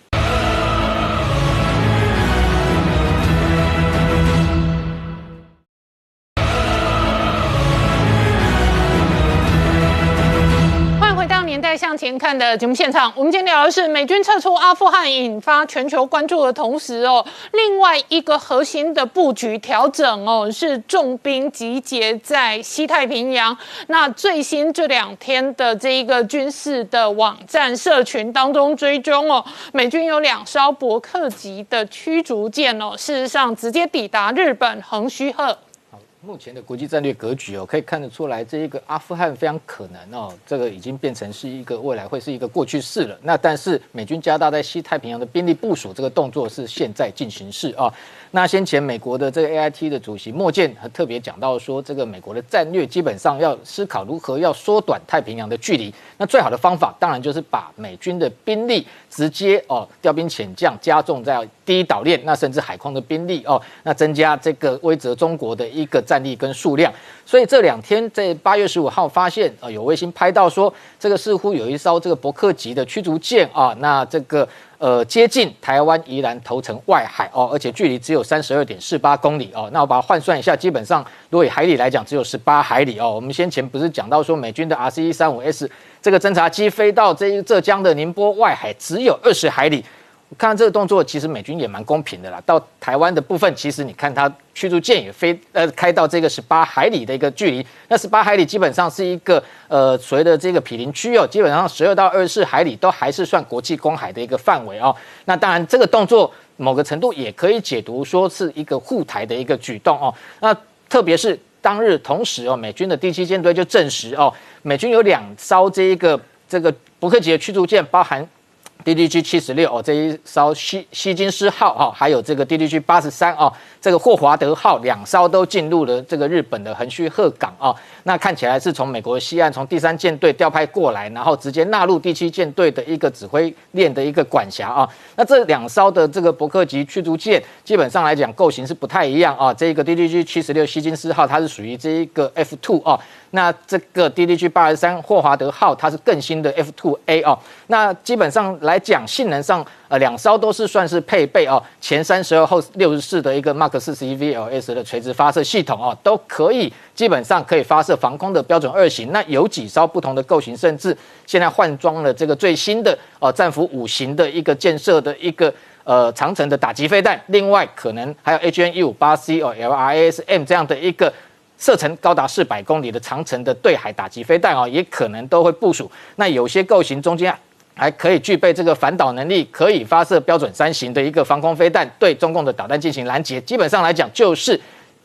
年代向前看的节目现场，我们今天聊的是美军撤出阿富汗引发全球关注的同时哦，另外一个核心的布局调整哦，是重兵集结在西太平洋。那最新这两天的这一个军事的网站社群当中追踪哦，美军有两艘伯克级的驱逐舰哦，事实上直接抵达日本横须贺。目前的国际战略格局哦，可以看得出来，这一个阿富汗非常可能哦，这个已经变成是一个未来会是一个过去式了。那但是美军加大在西太平洋的兵力部署，这个动作是现在进行式啊。那先前美国的这个 A I T 的主席莫健还特别讲到说，这个美国的战略基本上要思考如何要缩短太平洋的距离。那最好的方法当然就是把美军的兵力直接哦调兵遣将，加重在第一岛链，那甚至海空的兵力哦，那增加这个威慑中国的一个战力跟数量。所以这两天在八月十五号发现呃有卫星拍到说，这个似乎有一艘这个伯克级的驱逐舰啊，那这个。呃，接近台湾宜兰头城外海哦，而且距离只有三十二点四八公里哦。那我把它换算一下，基本上如果以海里来讲，只有十八海里哦。我们先前不是讲到说，美军的 R C 一三五 S 这个侦察机飞到这浙江的宁波外海，只有二十海里。看这个动作，其实美军也蛮公平的啦。到台湾的部分，其实你看它驱逐舰也飞呃开到这个十八海里的一个距离，那十八海里基本上是一个呃所谓的这个毗邻区哦，基本上十二到二十四海里都还是算国际公海的一个范围哦。那当然这个动作某个程度也可以解读说是一个护台的一个举动哦。那特别是当日同时哦，美军的第七舰队就证实哦，美军有两艘这一个这个伯克级的驱逐舰，包含。DDG 七十六哦，这一艘西西金斯号哈，还有这个 DDG 八十三啊，这个霍华德号两艘都进入了这个日本的横须贺港啊。那看起来是从美国西岸从第三舰队调派过来，然后直接纳入第七舰队的一个指挥链的一个管辖啊。那这两艘的这个伯克级驱逐舰，基本上来讲构型是不太一样啊。这个 DDG 七十六希金斯号它是属于这一个 F two 啊。那这个 DDG 八十三霍华德号，它是更新的 F two A 哦。那基本上来讲，性能上，呃，两艘都是算是配备哦，前三十二后六十四的一个 Mark 四十一 VLS 的垂直发射系统哦，都可以基本上可以发射防空的标准二型。那有几艘不同的构型，甚至现在换装了这个最新的哦战斧五型的一个建设的一个呃长城的打击飞弹。另外，可能还有 HN 一五八 C 哦 LRSM 这样的一个。射程高达四百公里的长程的对海打击飞弹哦，也可能都会部署。那有些构型中间还可以具备这个反导能力，可以发射标准三型的一个防空飞弹，对中共的导弹进行拦截。基本上来讲，就是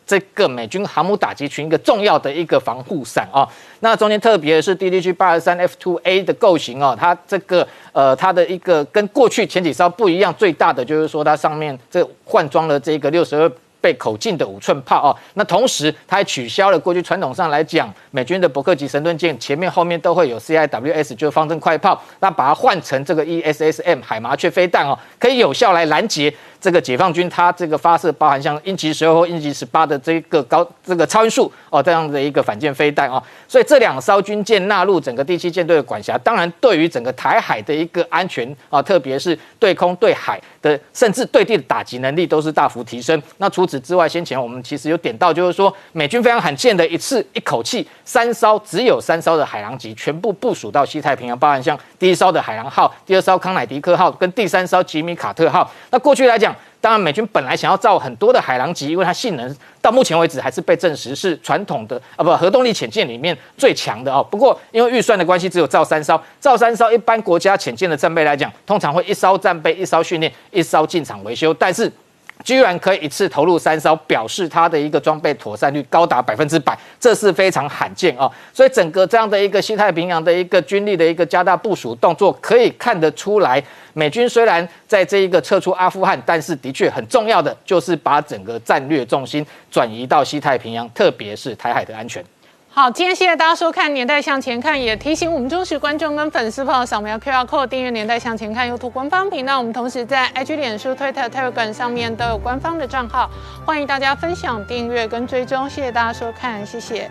这个美军航母打击群一个重要的一个防护伞啊。那中间特别是 DDG 八十三 F2A 的构型哦，它这个呃它的一个跟过去前几艘不一样，最大的就是说它上面这换装了这个六十二。被口径的五寸炮哦，那同时它还取消了过去传统上来讲，美军的伯克级神盾舰前面后面都会有 CIWS，就是方阵快炮，那把它换成这个 ESSM 海麻雀飞弹哦，可以有效来拦截。这个解放军它这个发射包含像鹰击十二或鹰击十八的这个高这个超音速哦这样的一个反舰飞弹啊，所以这两艘军舰纳入整个第七舰队的管辖，当然对于整个台海的一个安全啊，特别是对空对海的甚至对地的打击能力都是大幅提升。那除此之外，先前我们其实有点到，就是说美军非常罕见的一次一口气三艘只有三艘的海狼级全部部署到西太平洋，包含像第一艘的海狼号、第二艘康乃狄克号跟第三艘吉米卡特号。那过去来讲。当然，美军本来想要造很多的海狼级，因为它性能到目前为止还是被证实是传统的啊不核动力潜舰里面最强的哦。不过因为预算的关系，只有造三艘，造三艘。一般国家潜舰的战备来讲，通常会一艘战备，一艘训练，一艘进场维修。但是居然可以一次投入三艘，表示它的一个装备妥善率高达百分之百，这是非常罕见啊！所以整个这样的一个西太平洋的一个军力的一个加大部署动作，可以看得出来，美军虽然在这一个撤出阿富汗，但是的确很重要的就是把整个战略重心转移到西太平洋，特别是台海的安全。好，今天谢谢大家收看《年代向前看》，也提醒我们忠实观众跟粉丝朋友扫描 QR Code 订阅《年代向前看》YouTube 官方频道。我们同时在 IG、脸书、Twitter、Telegram 上面都有官方的账号，欢迎大家分享、订阅跟追踪。谢谢大家收看，谢谢。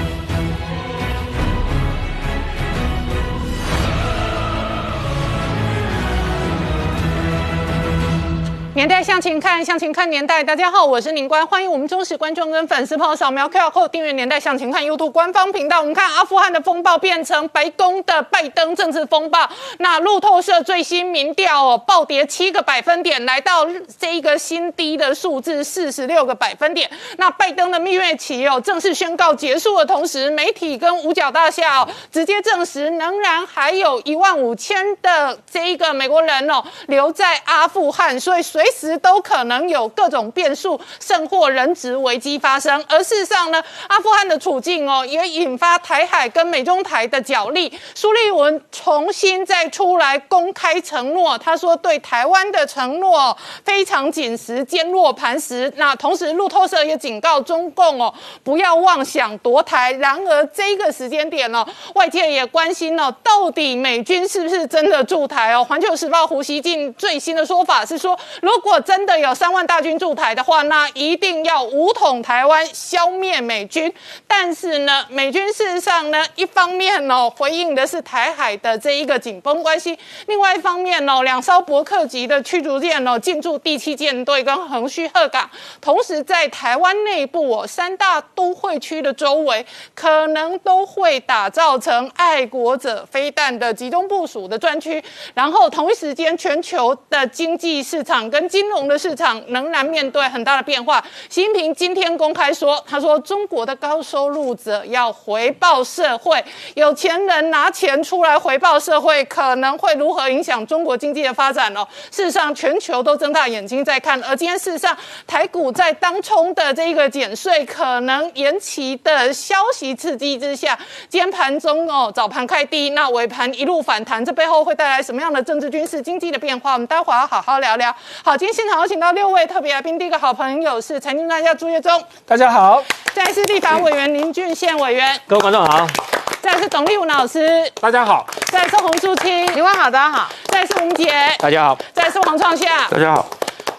年代向前看，向前看年代。大家好，我是宁官，欢迎我们忠实观众跟粉丝朋友扫描 QR Code 订阅《年代向前看》YouTube 官方频道。我们看阿富汗的风暴变成白宫的拜登政治风暴。那路透社最新民调哦，暴跌七个百分点，来到这一个新低的数字四十六个百分点。那拜登的蜜月期哦正式宣告结束的同时，媒体跟五角大厦哦直接证实，仍然还有一万五千的这一个美国人哦留在阿富汗，所以随。随时都可能有各种变数，甚或人质危机发生。而事实上呢，阿富汗的处境哦，也引发台海跟美中台的角力。苏立文重新再出来公开承诺，他说对台湾的承诺非常紧实、坚若磐石。那同时，路透社也警告中共哦，不要妄想夺台。然而，这个时间点呢，外界也关心了，到底美军是不是真的驻台哦？环球时报胡锡进最新的说法是说，如果真的有三万大军驻台的话，那一定要武统台湾，消灭美军。但是呢，美军事实上呢，一方面哦回应的是台海的这一个紧绷关系，另外一方面哦，两艘伯克级的驱逐舰哦进驻第七舰队跟横须贺港，同时在台湾内部哦三大都会区的周围，可能都会打造成爱国者飞弹的集中部署的专区。然后同一时间，全球的经济市场跟金融的市场仍然面对很大的变化。习近平今天公开说，他说中国的高收入者要回报社会，有钱人拿钱出来回报社会，可能会如何影响中国经济的发展哦？事实上，全球都睁大眼睛在看。而今天事实上，台股在当冲的这个减税可能延期的消息刺激之下，今天盘中哦早盘开低，那尾盘一路反弹，这背后会带来什么样的政治、军事、经济的变化？我们待会儿要好好聊聊。好，今天现场有请到六位特别来宾，第一个好朋友是财经专家朱月忠，大家好，再来是立法委员林俊宪委员，各位观众好，再来是董立武老师，大家好，再来是洪淑清，你们好，大家好。再来是吴杰，大家好，再来是王创夏。大家好。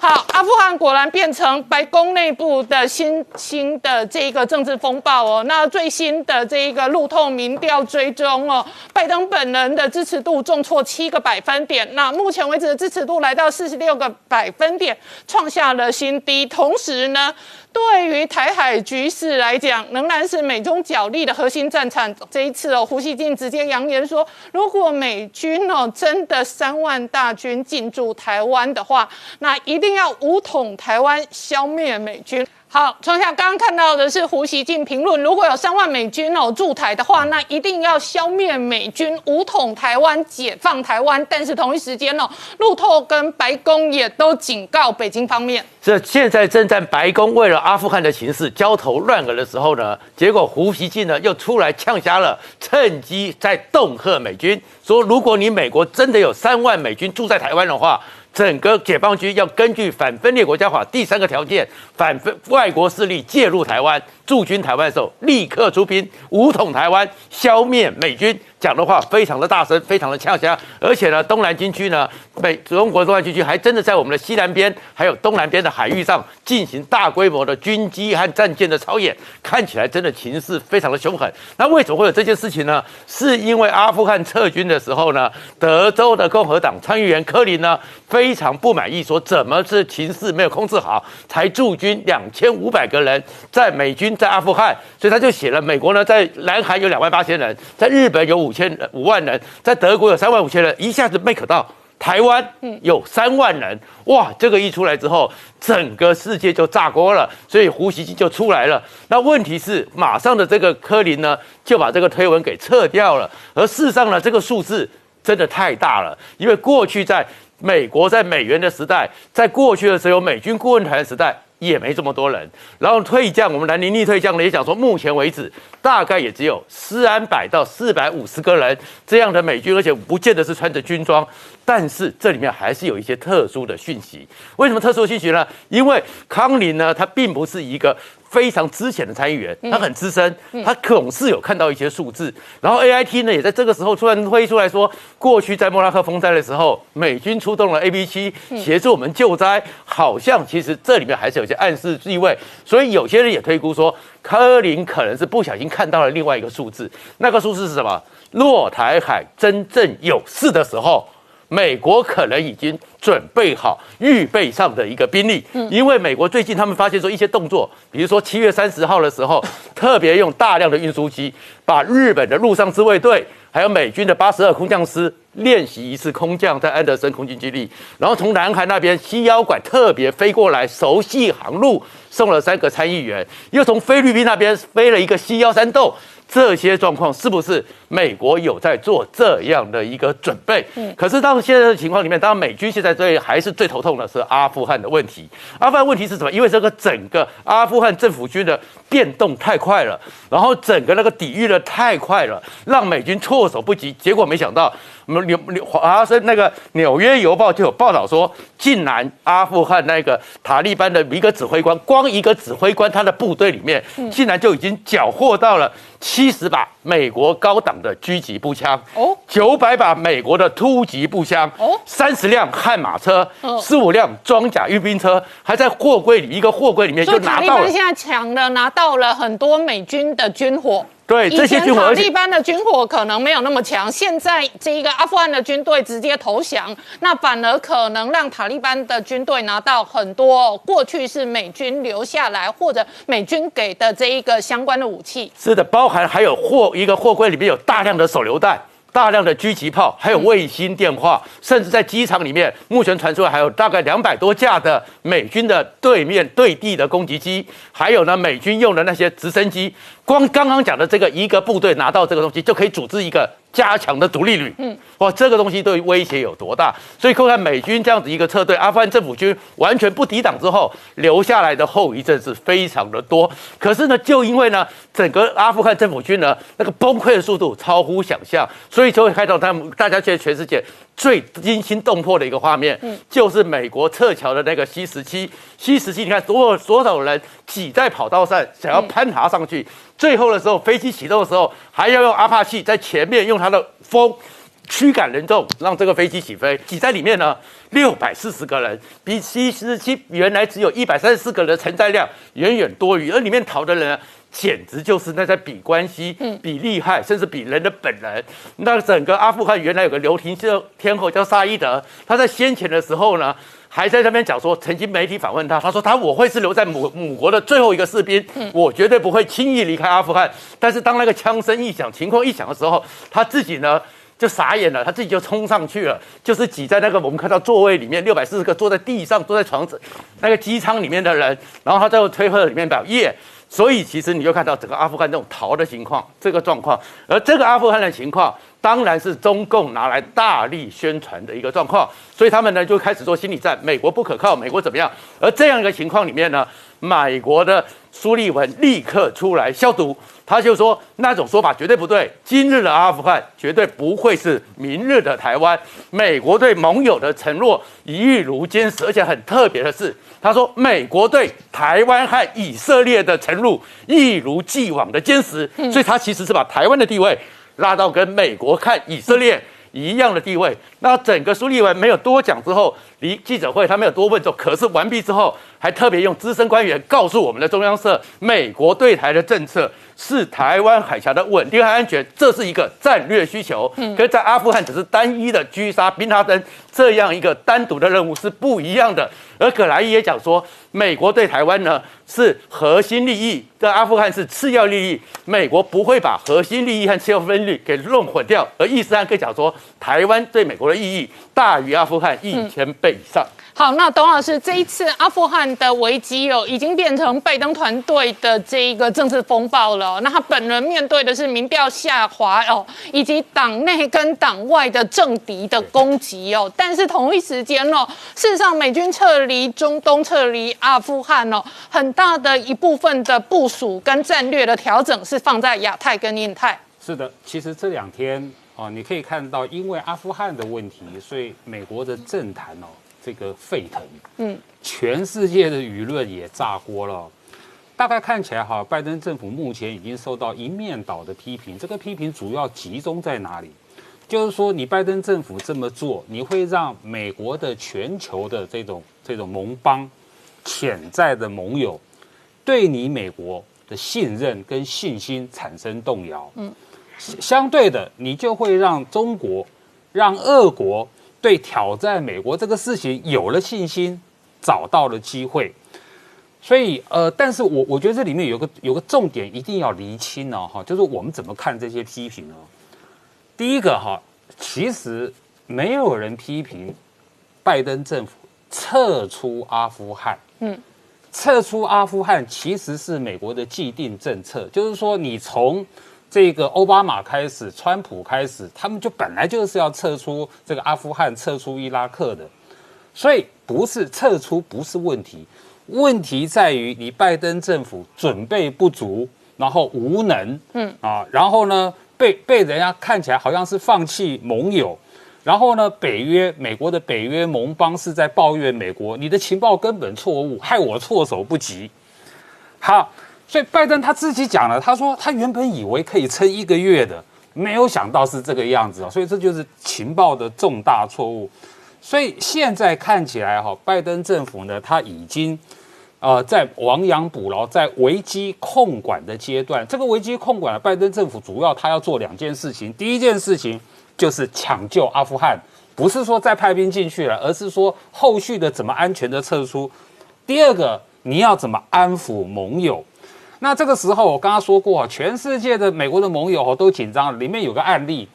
好，阿富汗果然变成白宫内部的新兴的这一个政治风暴哦。那最新的这一个路透民调追踪哦，拜登本人的支持度重挫七个百分点，那目前为止的支持度来到四十六个百分点，创下了新低。同时呢，对于台海局势来讲，仍然是美中角力的核心战场。这一次哦，胡锡进直接扬言说，如果美军哦真的三万大军进驻台湾的话，那一定要武统台湾，消灭美军。好，从下刚刚看到的是胡锡进评论，如果有三万美军哦驻台的话，那一定要消灭美军，武统台湾，解放台湾。但是同一时间哦，路透跟白宫也都警告北京方面。这现在正在白宫为了阿富汗的形势焦头烂额的时候呢，结果胡锡进呢又出来呛瞎了，趁机在恫吓美军，说如果你美国真的有三万美军住在台湾的话，整个解放军要根据反分裂国家法第三个条件，反分外国势力介入台湾、驻军台湾的时候，立刻出兵，武统台湾，消灭美军。讲的话非常的大声，非常的呛瞎，而且呢，东南军区呢，美中国东南军区还真的在我们的西南边，还有东南边的海域上进行大规模的军机和战舰的操演，看起来真的情势非常的凶狠。那为什么会有这件事情呢？是因为阿富汗撤军的时候呢，德州的共和党参议员科林呢非常不满意，说怎么是情势没有控制好，才驻军两千五百个人在美军在阿富汗，所以他就写了，美国呢在南韩有两万八千人，在日本有五千五万人，在德国有三万五千人，一下子 make 到台湾有三万人，哇！这个一出来之后，整个世界就炸锅了，所以胡锡进就出来了。那问题是，马上的这个科林呢，就把这个推文给撤掉了。而事实上呢，这个数字真的太大了，因为过去在美国在美元的时代，在过去的时候美军顾问团的时代。也没这么多人，然后退将，我们南宁逆退将呢也讲说，目前为止大概也只有四安百到四百五十个人这样的美军，而且不见得是穿着军装，但是这里面还是有一些特殊的讯息。为什么特殊的讯息呢？因为康宁呢，他并不是一个。非常资浅的参议员，他很资深，他总是有看到一些数字。然后 A I T 呢，也在这个时候突然推出来说，过去在莫拉克风灾的时候，美军出动了 A B 七协助我们救灾，好像其实这里面还是有些暗示意味。所以有些人也推估说，科林可能是不小心看到了另外一个数字，那个数字是什么？若台海真正有事的时候。美国可能已经准备好预备上的一个兵力，因为美国最近他们发现说一些动作，比如说七月三十号的时候，特别用大量的运输机把日本的陆上自卫队还有美军的八十二空降师练习一次空降在安德森空军基地，然后从南海那边西腰管特别飞过来熟悉航路，送了三个参议员，又从菲律宾那边飞了一个西幺三豆。这些状况是不是美国有在做这样的一个准备？嗯，可是当现在的情况里面，当然美军现在最还是最头痛的是阿富汗的问题。阿富汗问题是什么？因为这个整个阿富汗政府军的变动太快了，然后整个那个抵御的太快了，让美军措手不及。结果没想到我们纽纽华盛那个《纽约邮报》就有报道说，竟然阿富汗那个塔利班的一个指挥官，光一个指挥官他的部队里面，竟然就已经缴获到了七十把美国高档的狙击步枪，哦。九百把美国的突击步枪，哦。三十辆悍马车嗯，十五辆装甲运兵车，还在货柜里一个货柜里面就拿到了。利班现在抢了拿到了很多美军的军火。对这些以前军火，塔利班的军火可能没有那么强，现在这一个阿富汗的军队直接投降，那反而可能让塔利班的军队拿到很多过去是美军留下来或者美军给的这一个相关的武器。是的，包含还有货一个货柜里面有大量的手榴弹。大量的狙击炮，还有卫星电话，甚至在机场里面，目前传出来还有大概两百多架的美军的对面对地的攻击机，还有呢美军用的那些直升机。光刚刚讲的这个一个部队拿到这个东西，就可以组织一个加强的独立旅。嗯，哇，这个东西对威胁有多大？所以看看美军这样子一个撤退，阿富汗政府军完全不抵挡之后，留下来的后遗症是非常的多。可是呢，就因为呢，整个阿富汗政府军呢那个崩溃的速度超乎想象，所以就会看到他们大家现在全世界最惊心动魄的一个画面，嗯就是美国撤侨的那个 C 十七。C 十七，你看所有所有人挤在跑道上，想要攀爬上去。最后的时候，飞机启动的时候，还要用阿帕奇在前面用它的风驱赶人众，让这个飞机起飞。挤在里面呢，六百四十个人，比 C 十七原来只有一百三十四个人的承载量远远多余。而里面逃的人呢，简直就是那在比关系、比厉害，甚至比人的本能。那整个阿富汗原来有个流亭天后叫沙伊德，他在先前的时候呢。还在那边讲说，曾经媒体访问他，他说他我会是留在母母国的最后一个士兵，我绝对不会轻易离开阿富汗。但是当那个枪声一响，情况一响的时候，他自己呢就傻眼了，他自己就冲上去了，就是挤在那个我们看到座位里面六百四十个坐在地上、坐在床子那个机舱里面的人，然后他在推特里面表耶。所以其实你就看到整个阿富汗这种逃的情况，这个状况，而这个阿富汗的情况，当然是中共拿来大力宣传的一个状况，所以他们呢就开始做心理战，美国不可靠，美国怎么样？而这样一个情况里面呢，美国的苏利文立刻出来消毒，他就说那种说法绝对不对，今日的阿富汗绝对不会是明日的台湾，美国对盟友的承诺一如坚实，而且很特别的是，他说美国对台湾和以色列的承诺一如既往的坚实，所以他其实是把台湾的地位拉到跟美国看以色列一样的地位。那整个苏利文没有多讲之后，离记者会他没有多问之后，可是完毕之后，还特别用资深官员告诉我们的中央社，美国对台的政策是台湾海峡的稳定和安全，这是一个战略需求。嗯，跟在阿富汗只是单一的狙杀宾拉登这样一个单独的任务是不一样的。而葛莱伊也讲说，美国对台湾呢是核心利益，在阿富汗是次要利益，美国不会把核心利益和次要利益给弄混掉。而伊斯兰更讲说，台湾对美国的意义大于阿富汗一千倍以上。好，那董老师，这一次阿富汗的危机哦，已经变成拜登团队的这一个政治风暴了哦、那他本人面对的是民调下滑哦，以及党内跟党外的政敌的攻击哦。但是同一时间哦，事实上美军撤离中东、撤离阿富汗哦，很大的一部分的部署跟战略的调整是放在亚太跟印太。是的，其实这两天哦，你可以看到，因为阿富汗的问题，所以美国的政坛哦，这个沸腾，嗯，全世界的舆论也炸锅了。大概看起来哈，拜登政府目前已经受到一面倒的批评。这个批评主要集中在哪里？就是说，你拜登政府这么做，你会让美国的全球的这种这种盟邦、潜在的盟友，对你美国的信任跟信心产生动摇。嗯，相对的，你就会让中国、让俄国对挑战美国这个事情有了信心，找到了机会。所以，呃，但是我我觉得这里面有个有个重点一定要厘清呢，哈，就是我们怎么看这些批评呢？第一个哈，其实没有人批评拜登政府撤出阿富汗，嗯，撤出阿富汗其实是美国的既定政策，就是说你从这个奥巴马开始，川普开始，他们就本来就是要撤出这个阿富汗，撤出伊拉克的，所以不是撤出不是问题，问题在于你拜登政府准备不足，然后无能，嗯啊，然后呢被被人家看起来好像是放弃盟友，然后呢，北约美国的北约盟邦是在抱怨美国，你的情报根本错误，害我措手不及。好，所以拜登他自己讲了，他说他原本以为可以撑一个月的，没有想到是这个样子啊，所以这就是情报的重大错误。所以现在看起来哈，拜登政府呢，他已经呃在亡羊补牢，在危机控管的阶段。这个危机控管，拜登政府主要他要做两件事情，第一件事情。就是抢救阿富汗，不是说再派兵进去了，而是说后续的怎么安全的撤出。第二个，你要怎么安抚盟友？那这个时候我刚刚说过，全世界的美国的盟友都紧张。里面有个案例，《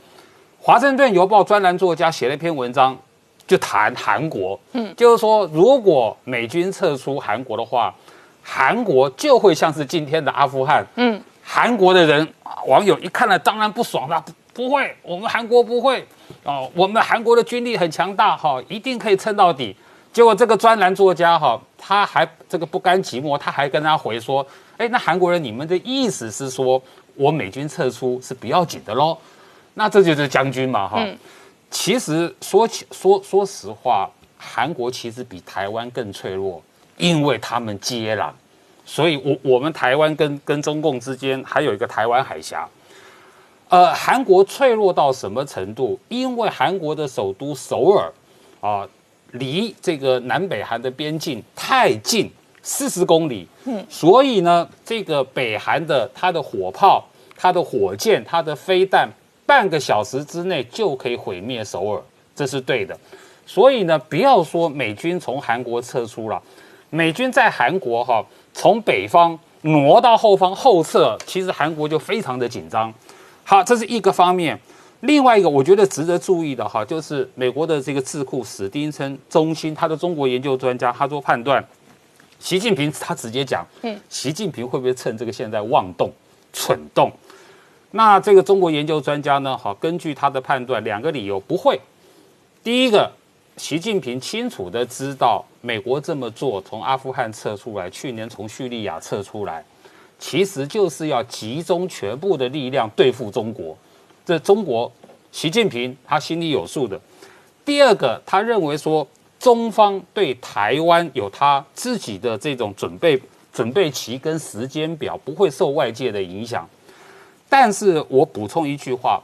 华盛顿邮报》专栏作家写了一篇文章，就谈韩国，嗯，就是说如果美军撤出韩国的话，韩国就会像是今天的阿富汗，嗯，韩国的人网友一看了，当然不爽了。不会，我们韩国不会哦。我们韩国的军力很强大，哈，一定可以撑到底。结果这个专栏作家哈，他还这个不甘寂寞，他还跟他回说：“哎，那韩国人，你们的意思是说我美军撤出是不要紧的喽？那这就是将军嘛，哈。其实说起说说实话，韩国其实比台湾更脆弱，因为他们接壤，所以我我们台湾跟跟中共之间还有一个台湾海峡。”呃，韩国脆弱到什么程度？因为韩国的首都首尔，啊，离这个南北韩的边境太近，四十公里。嗯，所以呢，这个北韩的它的火炮、它的火箭、它的飞弹，半个小时之内就可以毁灭首尔，这是对的。所以呢，不要说美军从韩国撤出了，美军在韩国哈，从北方挪到后方后撤，其实韩国就非常的紧张。好，这是一个方面。另外一个，我觉得值得注意的哈，就是美国的这个智库史丁森中心，他的中国研究专家，他做判断，习近平他直接讲，嗯，习近平会不会趁这个现在妄动、蠢动？那这个中国研究专家呢，好，根据他的判断，两个理由不会。第一个，习近平清楚的知道，美国这么做，从阿富汗撤出来，去年从叙利亚撤出来。其实就是要集中全部的力量对付中国，这中国习近平他心里有数的。第二个，他认为说中方对台湾有他自己的这种准备准备期跟时间表，不会受外界的影响。但是我补充一句话，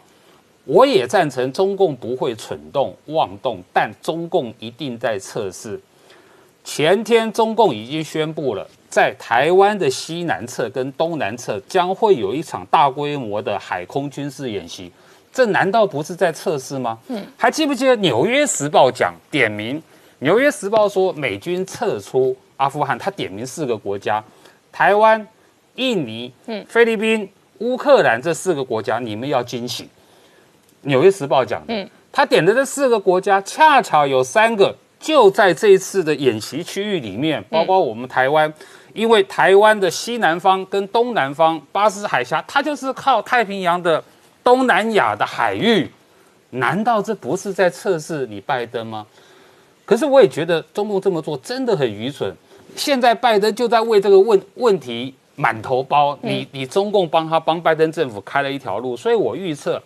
我也赞成中共不会蠢动妄动，但中共一定在测试。前天中共已经宣布了。在台湾的西南侧跟东南侧将会有一场大规模的海空军事演习，这难道不是在测试吗？嗯，还记不记得《纽约时报》讲点名，《纽约时报》说美军撤出阿富汗，他点名四个国家：台湾、印尼、嗯、菲律宾、乌克兰这四个国家，你们要惊醒。《纽约时报》讲的，他点的这四个国家，恰巧有三个就在这一次的演习区域里面，包括我们台湾。因为台湾的西南方跟东南方巴士海峡，它就是靠太平洋的东南亚的海域，难道这不是在测试你拜登吗？可是我也觉得中共这么做真的很愚蠢。现在拜登就在为这个问问题满头包，你你中共帮他帮拜登政府开了一条路，所以我预测，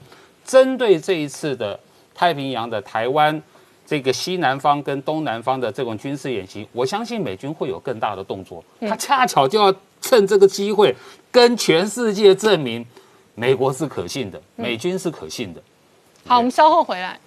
针对这一次的太平洋的台湾。这个西南方跟东南方的这种军事演习，我相信美军会有更大的动作。他恰巧就要趁这个机会，跟全世界证明美国是可信的，美军是可信的。好，我们稍后回来。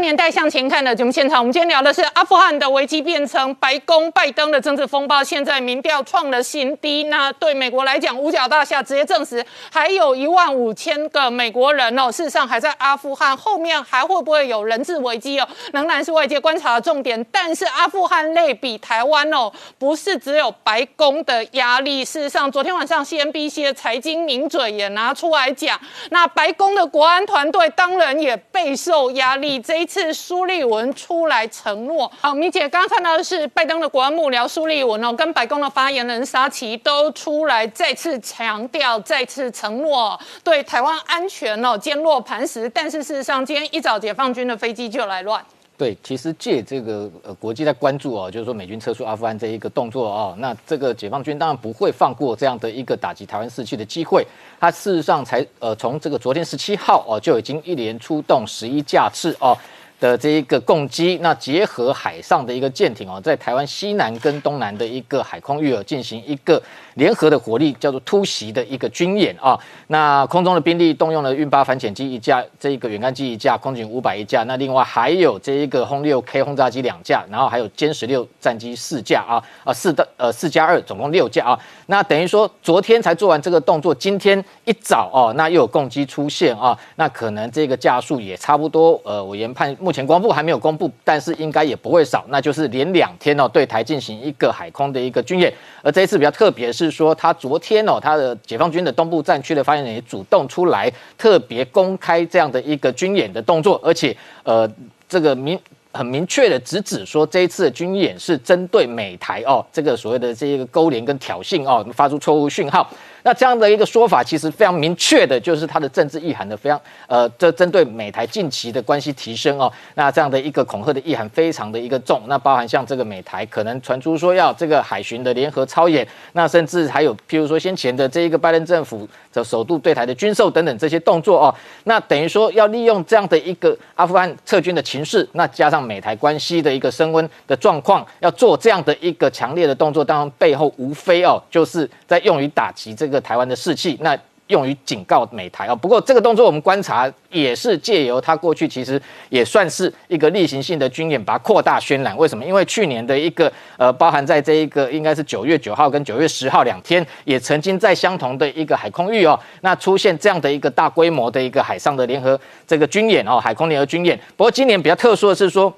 年代向前看的节目现场，我们今天聊的是阿富汗的危机变成白宫拜登的政治风暴，现在民调创了新低。那对美国来讲，五角大厦直接证实，还有一万五千个美国人哦，事实上还在阿富汗，后面还会不会有人质危机哦，仍然是外界观察的重点。但是阿富汗类比台湾哦，不是只有白宫的压力，事实上昨天晚上 CNBC 的财经名嘴也拿出来讲，那白宫的国安团队当然也备受压力。这一次苏利文出来承诺，好，米姐刚刚看到的是拜登的国安幕僚苏利文哦，跟白宫的发言人沙奇都出来再次强调、再次承诺对台湾安全哦坚若磐石。但是事实上，今天一早解放军的飞机就来乱。对，其实借这个呃国际在关注哦，就是说美军撤出阿富汗这一个动作哦，那这个解放军当然不会放过这样的一个打击台湾士气的机会。他事实上才呃从这个昨天十七号哦就已经一连出动十一架次哦。的这一个攻击，那结合海上的一个舰艇哦，在台湾西南跟东南的一个海空域哦，进行一个联合的火力，叫做突袭的一个军演啊。那空中的兵力动用了运八反潜机一架，这个远干机一架，空警五百一架，那另外还有这一个轰六 K 轰炸机两架，然后还有歼十六战机四架啊啊四的呃四加二，总共六架啊。那等于说昨天才做完这个动作，今天一早哦，那又有攻击出现啊，那可能这个架数也差不多呃，我研判。目前公布还没有公布，但是应该也不会少，那就是连两天哦对台进行一个海空的一个军演。而这一次比较特别是说，他昨天哦，他的解放军的东部战区的发言人也主动出来，特别公开这样的一个军演的动作，而且呃，这个明很明确的直指说，这一次的军演是针对美台哦，这个所谓的这一个勾连跟挑衅哦，发出错误讯号。那这样的一个说法，其实非常明确的，就是它的政治意涵的非常呃，这针对美台近期的关系提升哦，那这样的一个恐吓的意涵非常的一个重。那包含像这个美台可能传出说要这个海巡的联合操演，那甚至还有譬如说先前的这一个拜登政府的首度对台的军售等等这些动作哦，那等于说要利用这样的一个阿富汗撤军的情势，那加上美台关系的一个升温的状况，要做这样的一个强烈的动作，当然背后无非哦，就是在用于打击这一个。台湾的士气，那用于警告美台啊。不过这个动作我们观察也是借由他过去其实也算是一个例行性的军演，把它扩大渲染。为什么？因为去年的一个呃，包含在这一个应该是九月九号跟九月十号两天，也曾经在相同的一个海空域哦，那出现这样的一个大规模的一个海上的联合这个军演哦，海空联合军演。不过今年比较特殊的是说，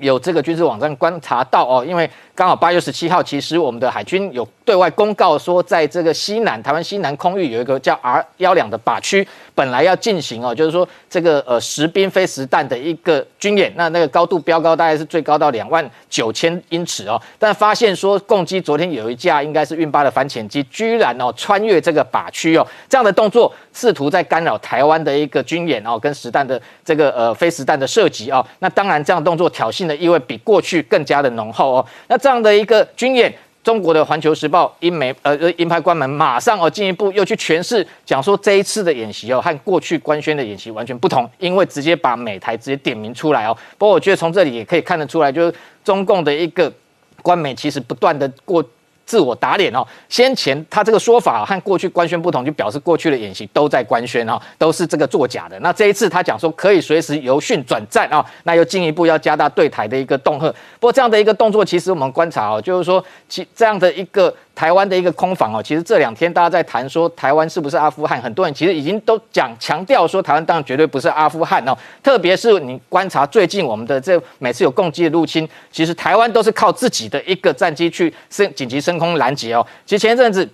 有这个军事网站观察到哦，因为。刚好八月十七号，其实我们的海军有对外公告说，在这个西南台湾西南空域有一个叫 R 幺两的靶区，本来要进行哦，就是说这个呃实兵非实弹的一个军演，那那个高度标高大概是最高到两万九千英尺哦，但发现说共机昨天有一架应该是运八的反潜机，居然哦穿越这个靶区哦，这样的动作试图在干扰台湾的一个军演哦，跟实弹的这个呃非实弹的射击哦，那当然这样动作挑衅的意味比过去更加的浓厚哦，那这。这样的一个军演，中国的《环球时报》英媒呃英派关门马上哦进一步又去诠释，讲说这一次的演习哦和过去官宣的演习完全不同，因为直接把美台直接点名出来哦。不过我觉得从这里也可以看得出来，就是中共的一个官媒其实不断的过。自我打脸哦，先前他这个说法和过去官宣不同，就表示过去的演习都在官宣哦，都是这个作假的。那这一次他讲说可以随时由训转战啊，那又进一步要加大对台的一个恫吓。不过这样的一个动作，其实我们观察哦，就是说其这样的一个。台湾的一个空防哦，其实这两天大家在谈说台湾是不是阿富汗，很多人其实已经都讲强调说台湾当然绝对不是阿富汗哦。特别是你观察最近我们的这每次有攻击的入侵，其实台湾都是靠自己的一个战机去升紧急升空拦截哦。其实前一阵子。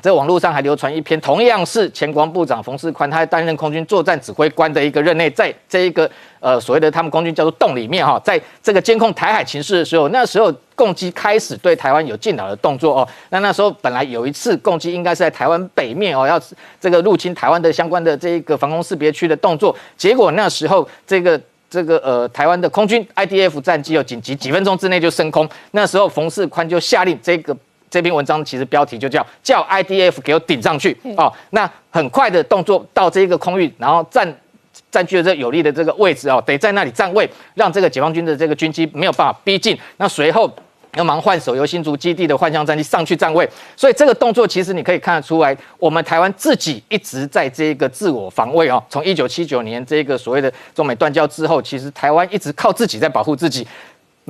在网络上还流传一篇，同样是前国防部长冯世宽，他担任空军作战指挥官的一个任内，在这一个呃所谓的他们空军叫做洞里面哈，在这个监控台海情势的时候，那时候共机开始对台湾有进扰的动作哦。那那时候本来有一次共机应该是在台湾北面哦，要这个入侵台湾的相关的这一个防空识别区的动作，结果那时候这个这个呃台湾的空军 IDF 战机有紧急几分钟之内就升空，那时候冯世宽就下令这个。这篇文章其实标题就叫叫 IDF 给我顶上去哦，那很快的动作到这个空域，然后占占据了这有利的这个位置哦，得在那里站位，让这个解放军的这个军机没有办法逼近。那随后要忙换手游新竹基地的幻象战机上去站位，所以这个动作其实你可以看得出来，我们台湾自己一直在这个自我防卫哦。从一九七九年这个所谓的中美断交之后，其实台湾一直靠自己在保护自己。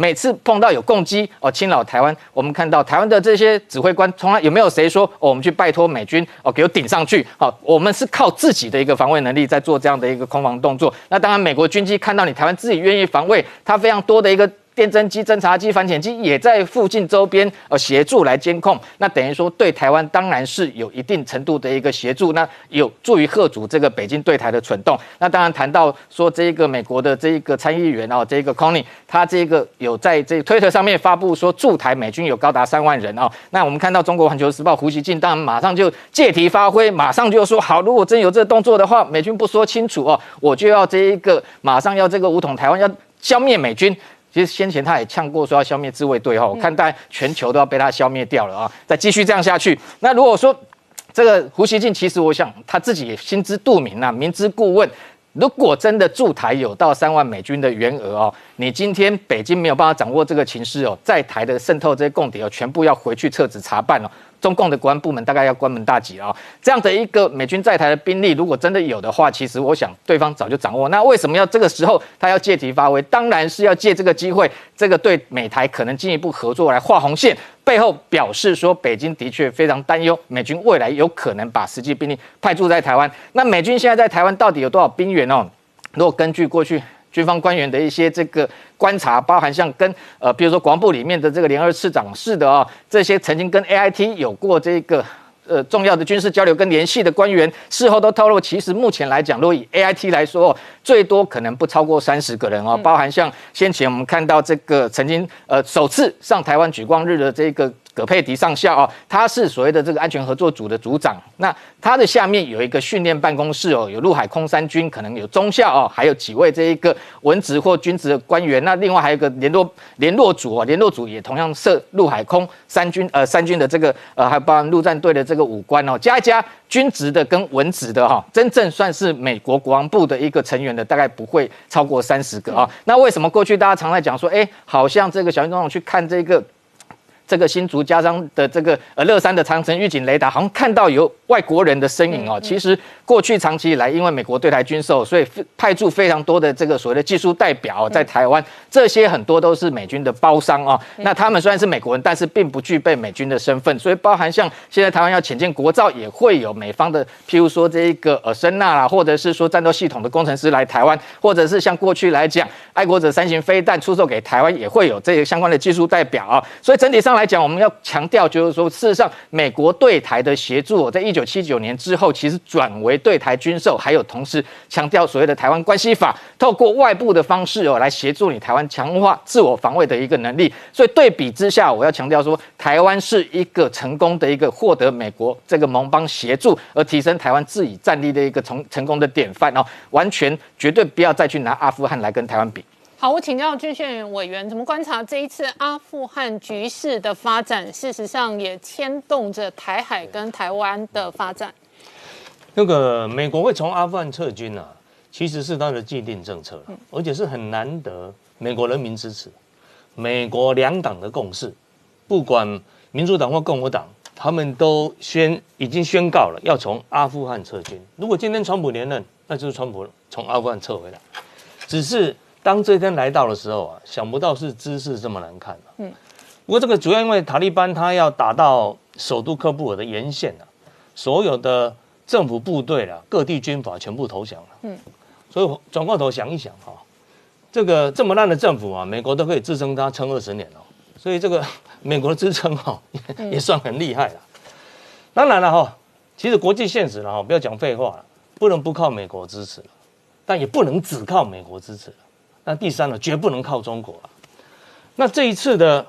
每次碰到有攻击哦，侵扰台湾，我们看到台湾的这些指挥官，从来有没有谁说哦，我们去拜托美军哦，给我顶上去？好，我们是靠自己的一个防卫能力在做这样的一个空防动作。那当然，美国军机看到你台湾自己愿意防卫，它非常多的一个。电侦机、侦察机、反潜机也在附近周边呃协助来监控，那等于说对台湾当然是有一定程度的一个协助，那有助于贺阻这个北京对台的蠢动。那当然谈到说这个美国的这一个参议员哦，这一个 Connie，他这个有在这推特上面发布说驻台美军有高达三万人哦。那我们看到中国环球时报胡锡进当然马上就借题发挥，马上就说好，如果真有这个动作的话，美军不说清楚哦，我就要这一个马上要这个武统台湾要。消灭美军。其实先前他也呛过说要消灭自卫队哈，我看大概全球都要被他消灭掉了啊！再继续这样下去，那如果说这个胡锡进，其实我想他自己也心知肚明呐，明知故问。如果真的驻台有到三万美军的员额哦，你今天北京没有办法掌握这个情势哦，在台的渗透这些共谍哦，全部要回去撤职查办哦。中共的国安部门大概要关门大吉了啊！这样的一个美军在台的兵力，如果真的有的话，其实我想对方早就掌握。那为什么要这个时候他要借题发挥？当然是要借这个机会，这个对美台可能进一步合作来画红线，背后表示说北京的确非常担忧美军未来有可能把实际兵力派驻在台湾。那美军现在在台湾到底有多少兵员哦？如果根据过去。军方官员的一些这个观察，包含像跟呃，比如说国防部里面的这个联二次长室的啊，这些曾经跟 A I T 有过这个呃重要的军事交流跟联系的官员，事后都透露，其实目前来讲，如果以 A I T 来说，最多可能不超过三十个人哦，包含像先前我们看到这个曾经呃首次上台湾举光日的这个。葛佩迪上校哦，他是所谓的这个安全合作组的组长。那他的下面有一个训练办公室哦，有陆海空三军，可能有中校哦，还有几位这一个文职或军职的官员。那另外还有一个联络联络组哦，联络组也同样设陆海空三军呃三军的这个呃，还包含陆战队的这个武官哦，加一加军职的跟文职的哈，真正算是美国国防部的一个成员的，大概不会超过三十个啊。那为什么过去大家常在讲说，哎，好像这个小英总统去看这个？这个新竹加上的这个呃乐山的长城预警雷达，好像看到有外国人的身影哦。其实过去长期以来，因为美国对台军售，所以派驻非常多的这个所谓的技术代表在台湾，这些很多都是美军的包商哦。那他们虽然是美国人，但是并不具备美军的身份，所以包含像现在台湾要潜舰国造，也会有美方的，譬如说这一个呃声纳啦，或者是说战斗系统的工程师来台湾，或者是像过去来讲，爱国者三型飞弹出售给台湾，也会有这些相关的技术代表啊。所以整体上来。来讲，我们要强调，就是说，事实上，美国对台的协助，在一九七九年之后，其实转为对台军售，还有同时强调所谓的台湾关系法，透过外部的方式哦，来协助你台湾强化自我防卫的一个能力。所以对比之下，我要强调说，台湾是一个成功的一个获得美国这个盟邦协助而提升台湾自己战力的一个成成功的典范哦，完全绝对不要再去拿阿富汗来跟台湾比。好，我请教军训委员，怎么观察这一次阿富汗局势的发展？事实上也牵动着台海跟台湾的发展。那个美国会从阿富汗撤军啊，其实是他的既定政策，而且是很难得美国人民支持，美国两党的共识，不管民主党或共和党，他们都宣已经宣告了要从阿富汗撤军。如果今天川普连任，那就是川普从阿富汗撤回来，只是。当这一天来到的时候啊，想不到是姿势这么难看嗯，不过这个主要因为塔利班他要打到首都喀布尔的沿线啊，所有的政府部队啦、各地军阀全部投降了。嗯，所以转过头想一想哈，这个这么烂的政府啊，美国都可以支撑他撑二十年哦。所以这个 美国的支撑哈也算很厉害了。当然了哈，其实国际现实了哈，不要讲废话了，不能不靠美国支持了，但也不能只靠美国支持了。那第三呢，绝不能靠中国啊。那这一次的，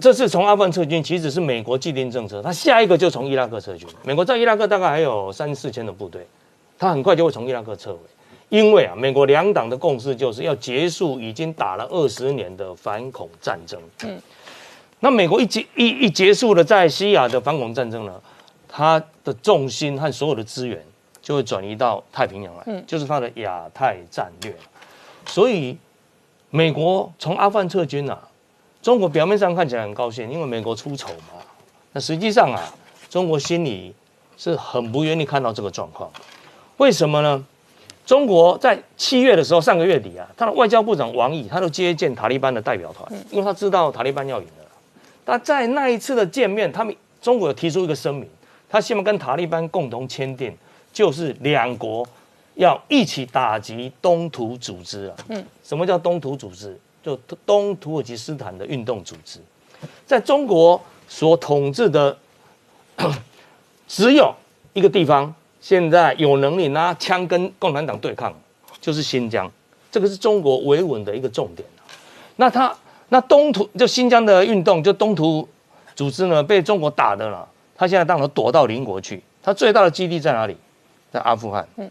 这次从阿富汗撤军，其实是美国既定政策。他下一个就从伊拉克撤军。美国在伊拉克大概还有三四千的部队，他很快就会从伊拉克撤回。因为啊，美国两党的共识就是要结束已经打了二十年的反恐战争。嗯。那美国一结一一结束了在西亚的反恐战争呢，它的重心和所有的资源就会转移到太平洋来，嗯，就是它的亚太战略。所以，美国从阿富汗撤军啊，中国表面上看起来很高兴，因为美国出丑嘛。那实际上啊，中国心里是很不愿意看到这个状况。为什么呢？中国在七月的时候，上个月底啊，他的外交部长王毅他都接见塔利班的代表团，因为他知道塔利班要赢了。但在那一次的见面，他们中国有提出一个声明，他希望跟塔利班共同签订，就是两国。要一起打击东土组织啊！嗯，什么叫东土组织？就东土耳其斯坦的运动组织，在中国所统治的 只有一个地方，现在有能力拿枪跟共产党对抗，就是新疆。这个是中国维稳的一个重点那他那东土就新疆的运动，就东土组织呢，被中国打的了。他现在当然躲到邻国去。他最大的基地在哪里？在阿富汗。嗯。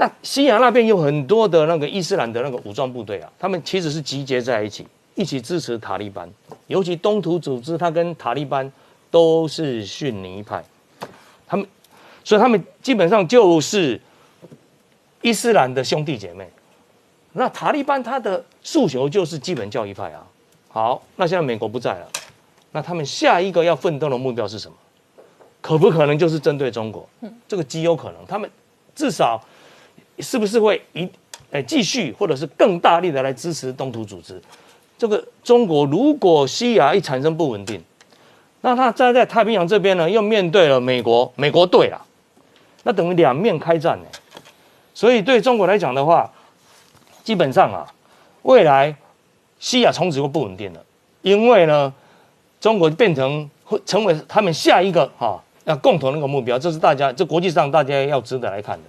那西亚那边有很多的那个伊斯兰的那个武装部队啊，他们其实是集结在一起，一起支持塔利班。尤其东土组织，他跟塔利班都是逊尼派，他们，所以他们基本上就是伊斯兰的兄弟姐妹。那塔利班他的诉求就是基本教义派啊。好，那现在美国不在了，那他们下一个要奋斗的目标是什么？可不可能就是针对中国？这个极有可能。他们至少是不是会一诶继续，或者是更大力的来支持东土组织？这个中国如果西亚一产生不稳定，那他站在太平洋这边呢，又面对了美国，美国队了，那等于两面开战呢。所以对中国来讲的话，基本上啊，未来西亚从此会不稳定了，因为呢，中国变成会成为他们下一个哈要共同的一个目标，这是大家这国际上大家要值得来看的。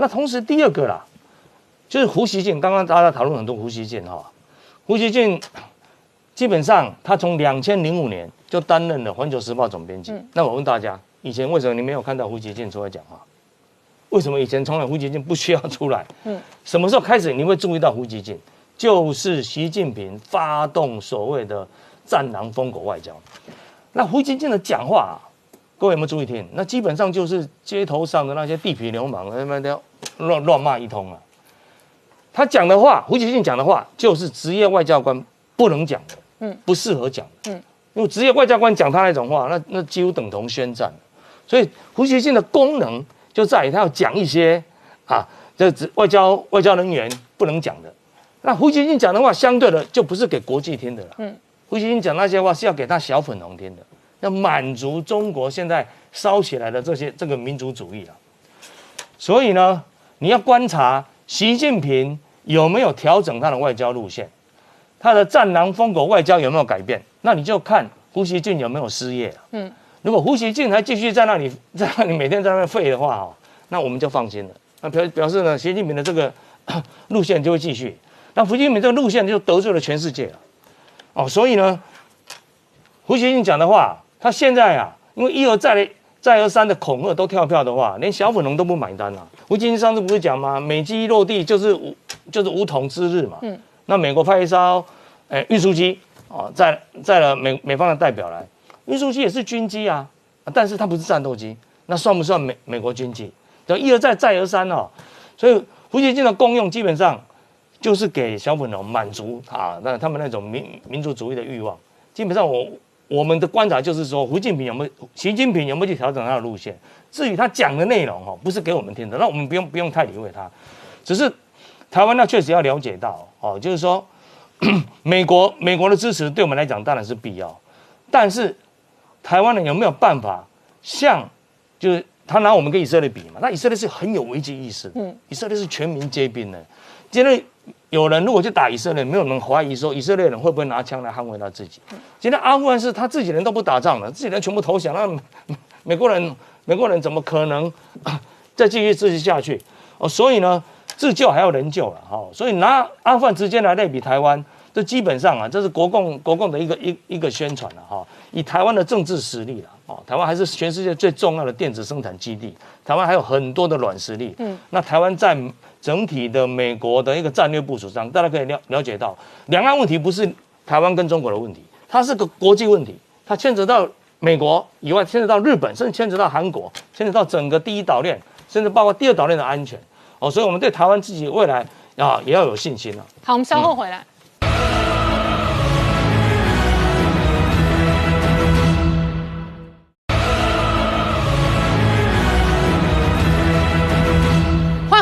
那同时第二个啦，就是胡锡进，刚刚大家讨论很多胡锡进哈，胡锡进基本上他从两千零五年就担任了《环球时报》总编辑。那我问大家，以前为什么你没有看到胡锡进出来讲话？为什么以前从来胡锡进不需要出来？嗯，什么时候开始你会注意到胡锡进？就是习近平发动所谓的“战狼疯狗”外交。那胡锡进的讲话，各位有没有注意听？那基本上就是街头上的那些地痞流氓他妈的乱乱骂一通啊！他讲的话，胡锡进讲的话，就是职业外交官不能讲的，嗯，不适合讲的，嗯，因为职业外交官讲他那种话，那那几乎等同宣战。所以胡锡进的功能。就在于他要讲一些啊，这外交外交人员不能讲的。那胡锡进讲的话，相对的就不是给国际听的了。嗯，胡锡进讲那些话是要给他小粉红听的，要满足中国现在烧起来的这些这个民族主义啊。所以呢，你要观察习近平有没有调整他的外交路线，他的战狼疯狗外交有没有改变？那你就看胡锡进有没有失业了。嗯。如果胡锡进还继续在那里，在那里每天在那边废的话哦，那我们就放心了。那表表示呢，习近平的这个 路线就会继续。那胡近平这个路线就得罪了全世界了。哦，所以呢，胡锡进讲的话，他现在啊，因为一而再、再而三的恐吓都跳票的话，连小粉红都不买单了。胡锡进上次不是讲吗？美机一落地就是无就是无统之日嘛。嗯。那美国派一艘诶运输机哦，载载了美美方的代表来。运输机也是军机啊，但是它不是战斗机，那算不算美美国军机？等一而再再而三哦，所以胡锡进的功用基本上就是给小粉红满足啊，那他们那种民民族主义的欲望。基本上我我们的观察就是说，胡近平有没有习近平有没有去调整他的路线？至于他讲的内容哦，不是给我们听的，那我们不用不用太理会他。只是台湾那确实要了解到哦，就是说 美国美国的支持对我们来讲当然是必要，但是。台湾人有没有办法像，就是他拿我们跟以色列比嘛？那以色列是很有危机意识，嗯，以色列是全民皆兵的。今天有人如果去打以色列，没有人怀疑说以色列人会不会拿枪来捍卫他自己。今天阿富汗是他自己人都不打仗了，自己人全部投降，那 美国人美国人怎么可能 再继续支持下去？哦，所以呢，自救还要人救了，哈，所以拿阿富汗直接来类比台湾。这基本上啊，这是国共国共的一个一一个宣传了哈。以台湾的政治实力了哦，台湾还是全世界最重要的电子生产基地。台湾还有很多的软实力。嗯，那台湾在整体的美国的一个战略部署上，大家可以了了解到，两岸问题不是台湾跟中国的问题，它是个国际问题，它牵扯到美国以外，牵扯到日本，甚至牵扯到韩国，牵扯到整个第一岛链，甚至包括第二岛链的安全。哦，所以我们对台湾自己未来啊也要有信心了。好，我们稍后回来。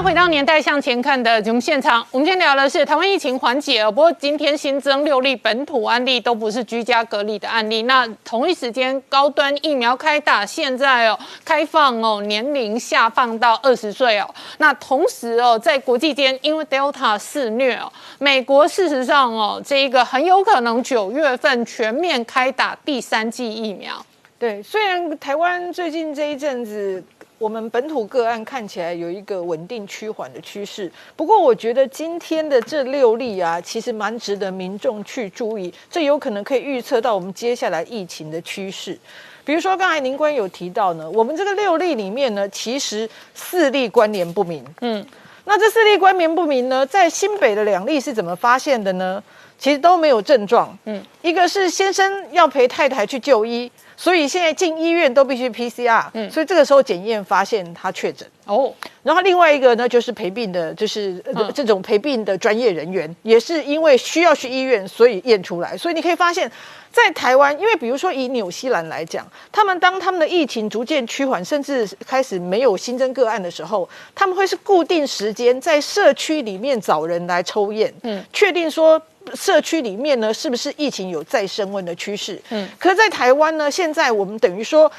回到年代向前看的节目现场，我们今天聊的是台湾疫情缓解。不过今天新增六例本土案例，都不是居家隔离的案例。那同一时间，高端疫苗开打，现在哦开放哦，年龄下放到二十岁哦。那同时哦，在国际间，因为 Delta 肆虐哦，美国事实上哦，这一个很有可能九月份全面开打第三剂疫苗。对，虽然台湾最近这一阵子。我们本土个案看起来有一个稳定趋缓的趋势，不过我觉得今天的这六例啊，其实蛮值得民众去注意，这有可能可以预测到我们接下来疫情的趋势。比如说刚才林官有提到呢，我们这个六例里面呢，其实四例关联不明，嗯，那这四例关联不明呢，在新北的两例是怎么发现的呢？其实都没有症状。嗯，一个是先生要陪太太去就医，所以现在进医院都必须 PCR。嗯，所以这个时候检验发现他确诊。哦，然后另外一个呢，就是陪病的，就是呃这种陪病的专业人员，也是因为需要去医院，所以验出来。所以你可以发现，在台湾，因为比如说以纽西兰来讲，他们当他们的疫情逐渐趋缓，甚至开始没有新增个案的时候，他们会是固定时间在社区里面找人来抽验，嗯，确定说社区里面呢是不是疫情有再升温的趋势。嗯，可是在台湾呢，现在我们等于说。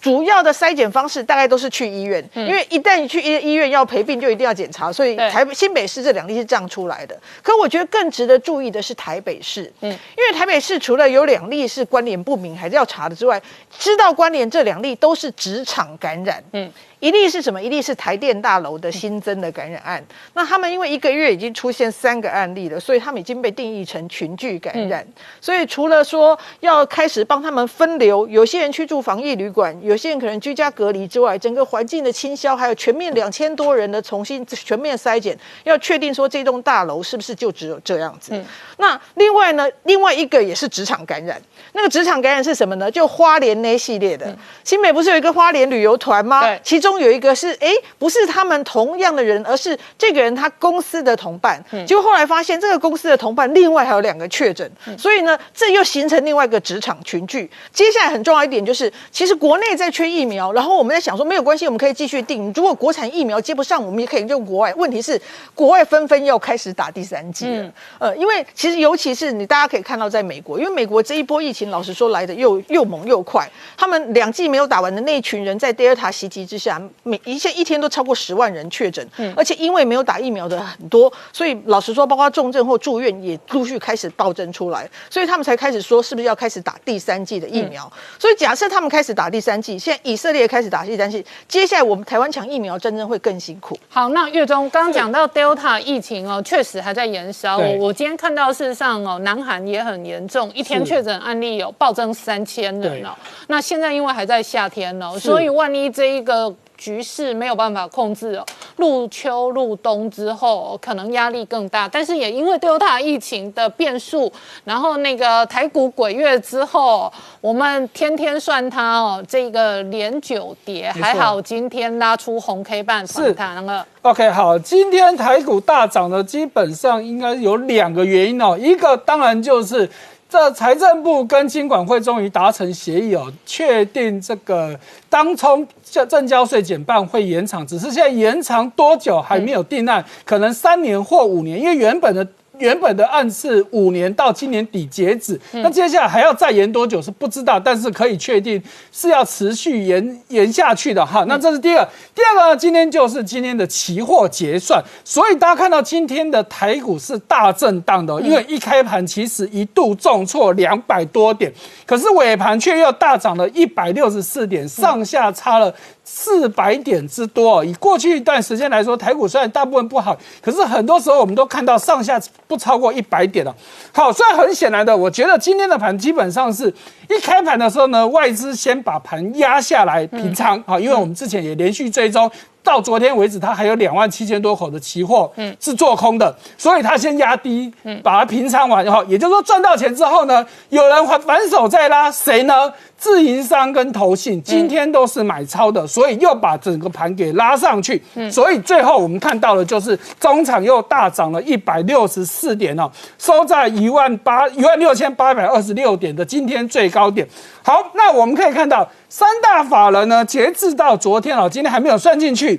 主要的筛检方式大概都是去医院，因为一旦你去医医院要陪病，就一定要检查，所以台北新北市这两例是这样出来的。可我觉得更值得注意的是台北市，嗯，因为台北市除了有两例是关联不明还是要查的之外，知道关联这两例都是职场感染，嗯。一例是什么？一例是台电大楼的新增的感染案。那他们因为一个月已经出现三个案例了，所以他们已经被定义成群聚感染。所以除了说要开始帮他们分流，有些人去住防疫旅馆，有些人可能居家隔离之外，整个环境的清消，还有全面两千多人的重新全面筛检，要确定说这栋大楼是不是就只有这样子。那另外呢，另外一个也是职场感染。那个职场感染是什么呢？就花莲那系列的。新美不是有一个花莲旅游团吗？对，其中。有一个是哎，不是他们同样的人，而是这个人他公司的同伴。结果后来发现，这个公司的同伴另外还有两个确诊，所以呢，这又形成另外一个职场群聚。接下来很重要一点就是，其实国内在缺疫苗，然后我们在想说没有关系，我们可以继续订。如果国产疫苗接不上，我们也可以用国外。问题是国外纷纷要开始打第三剂了。呃，因为其实尤其是你大家可以看到，在美国，因为美国这一波疫情，老实说来的又又猛又快，他们两剂没有打完的那一群人，在 Delta 袭击之下。每一下一天都超过十万人确诊，嗯，而且因为没有打疫苗的很多，所以老实说，包括重症或住院也陆续开始暴增出来，所以他们才开始说是不是要开始打第三剂的疫苗。所以假设他们开始打第三剂，现在以色列开始打第三剂，接下来我们台湾抢疫苗战争会更辛苦。好，那月中刚刚讲到 Delta 疫情哦，确实还在延烧。我今天看到事实上哦，南韩也很严重，一天确诊案例有暴增三千人哦。那现在因为还在夏天哦，所以万一这一个。局势没有办法控制哦，入秋入冬之后可能压力更大，但是也因为 Delta 疫情的变数，然后那个台股鬼月之后，我们天天算它哦，这个连九跌，还好今天拉出红 K 棒反弹了。OK，好，今天台股大涨的基本上应该有两个原因哦，一个当然就是。这财政部跟金管会终于达成协议哦，确定这个当冲证证交税减半会延长，只是现在延长多久还没有定案，可能三年或五年，因为原本的。原本的案是五年到今年底截止，那接下来还要再延多久是不知道，但是可以确定是要持续延延下去的哈。那这是第二，第二个呢，今天就是今天的期货结算，所以大家看到今天的台股是大震荡的，因为一开盘其实一度重挫两百多点，可是尾盘却又大涨了一百六十四点，上下差了。四百点之多，以过去一段时间来说，台股虽然大部分不好，可是很多时候我们都看到上下不超过一百点了。好，所以很显然的，我觉得今天的盘基本上是一开盘的时候呢，外资先把盘压下来平仓，好，因为我们之前也连续追踪。到昨天为止，它还有两万七千多口的期货是做空的，所以它先压低，把它平仓完以后，也就是说赚到钱之后呢，有人反反手再拉，谁呢？自营商跟投信今天都是买超的，所以又把整个盘给拉上去，所以最后我们看到的就是中场又大涨了一百六十四点哦，收在一万八一万六千八百二十六点的今天最高点。好，那我们可以看到三大法人呢，截至到昨天哦，今天还没有算进去。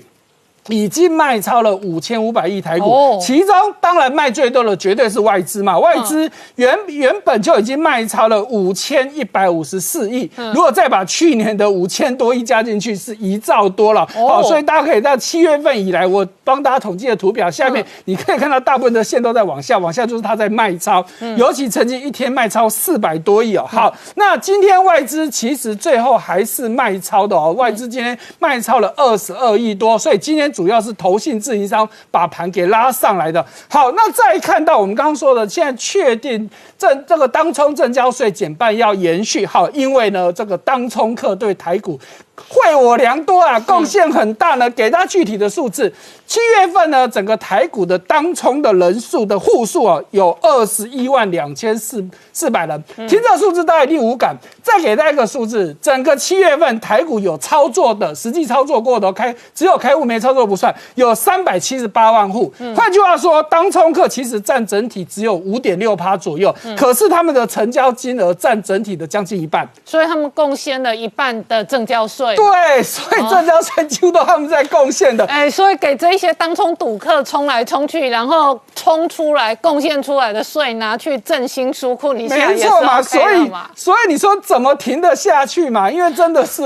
已经卖超了五千五百亿台股，其中当然卖最多的绝对是外资嘛。外资原原本就已经卖超了五千一百五十四亿，如果再把去年的五千多亿加进去，是一兆多了。好，所以大家可以在七月份以来，我帮大家统计的图表下面，你可以看到大部分的线都在往下，往下就是它在卖超，尤其曾经一天卖超四百多亿哦。好，那今天外资其实最后还是卖超的哦，外资今天卖超了二十二亿多，所以今天。主要是投信自营商把盘给拉上来的。好，那再看到我们刚刚说的，现在确定证这个当冲证交税减半要延续。好，因为呢，这个当冲客对台股惠我良多啊，贡献很大呢。给大家具体的数字，七月份呢，整个台股的当冲的人数的户数啊，有二十一万两千四四百人。听这数字大家一定无感。再给大家一个数字，整个七月份台股有操作的，实际操作过的开，只有开户没操作不算，有三百七十八万户。换句话说，当冲客其实占整体只有五点六趴左右，可是他们的成交金额占整体的将近一半。所以他们贡献了一半的正交税。对，所以证交税几乎都他们在贡献的。哎，所以给这一些当冲赌客冲来冲去，然后冲出来贡献出来的税拿去振兴纾困，你没错嘛，OK 所以？所以你说怎么停得下去嘛？因为真的是。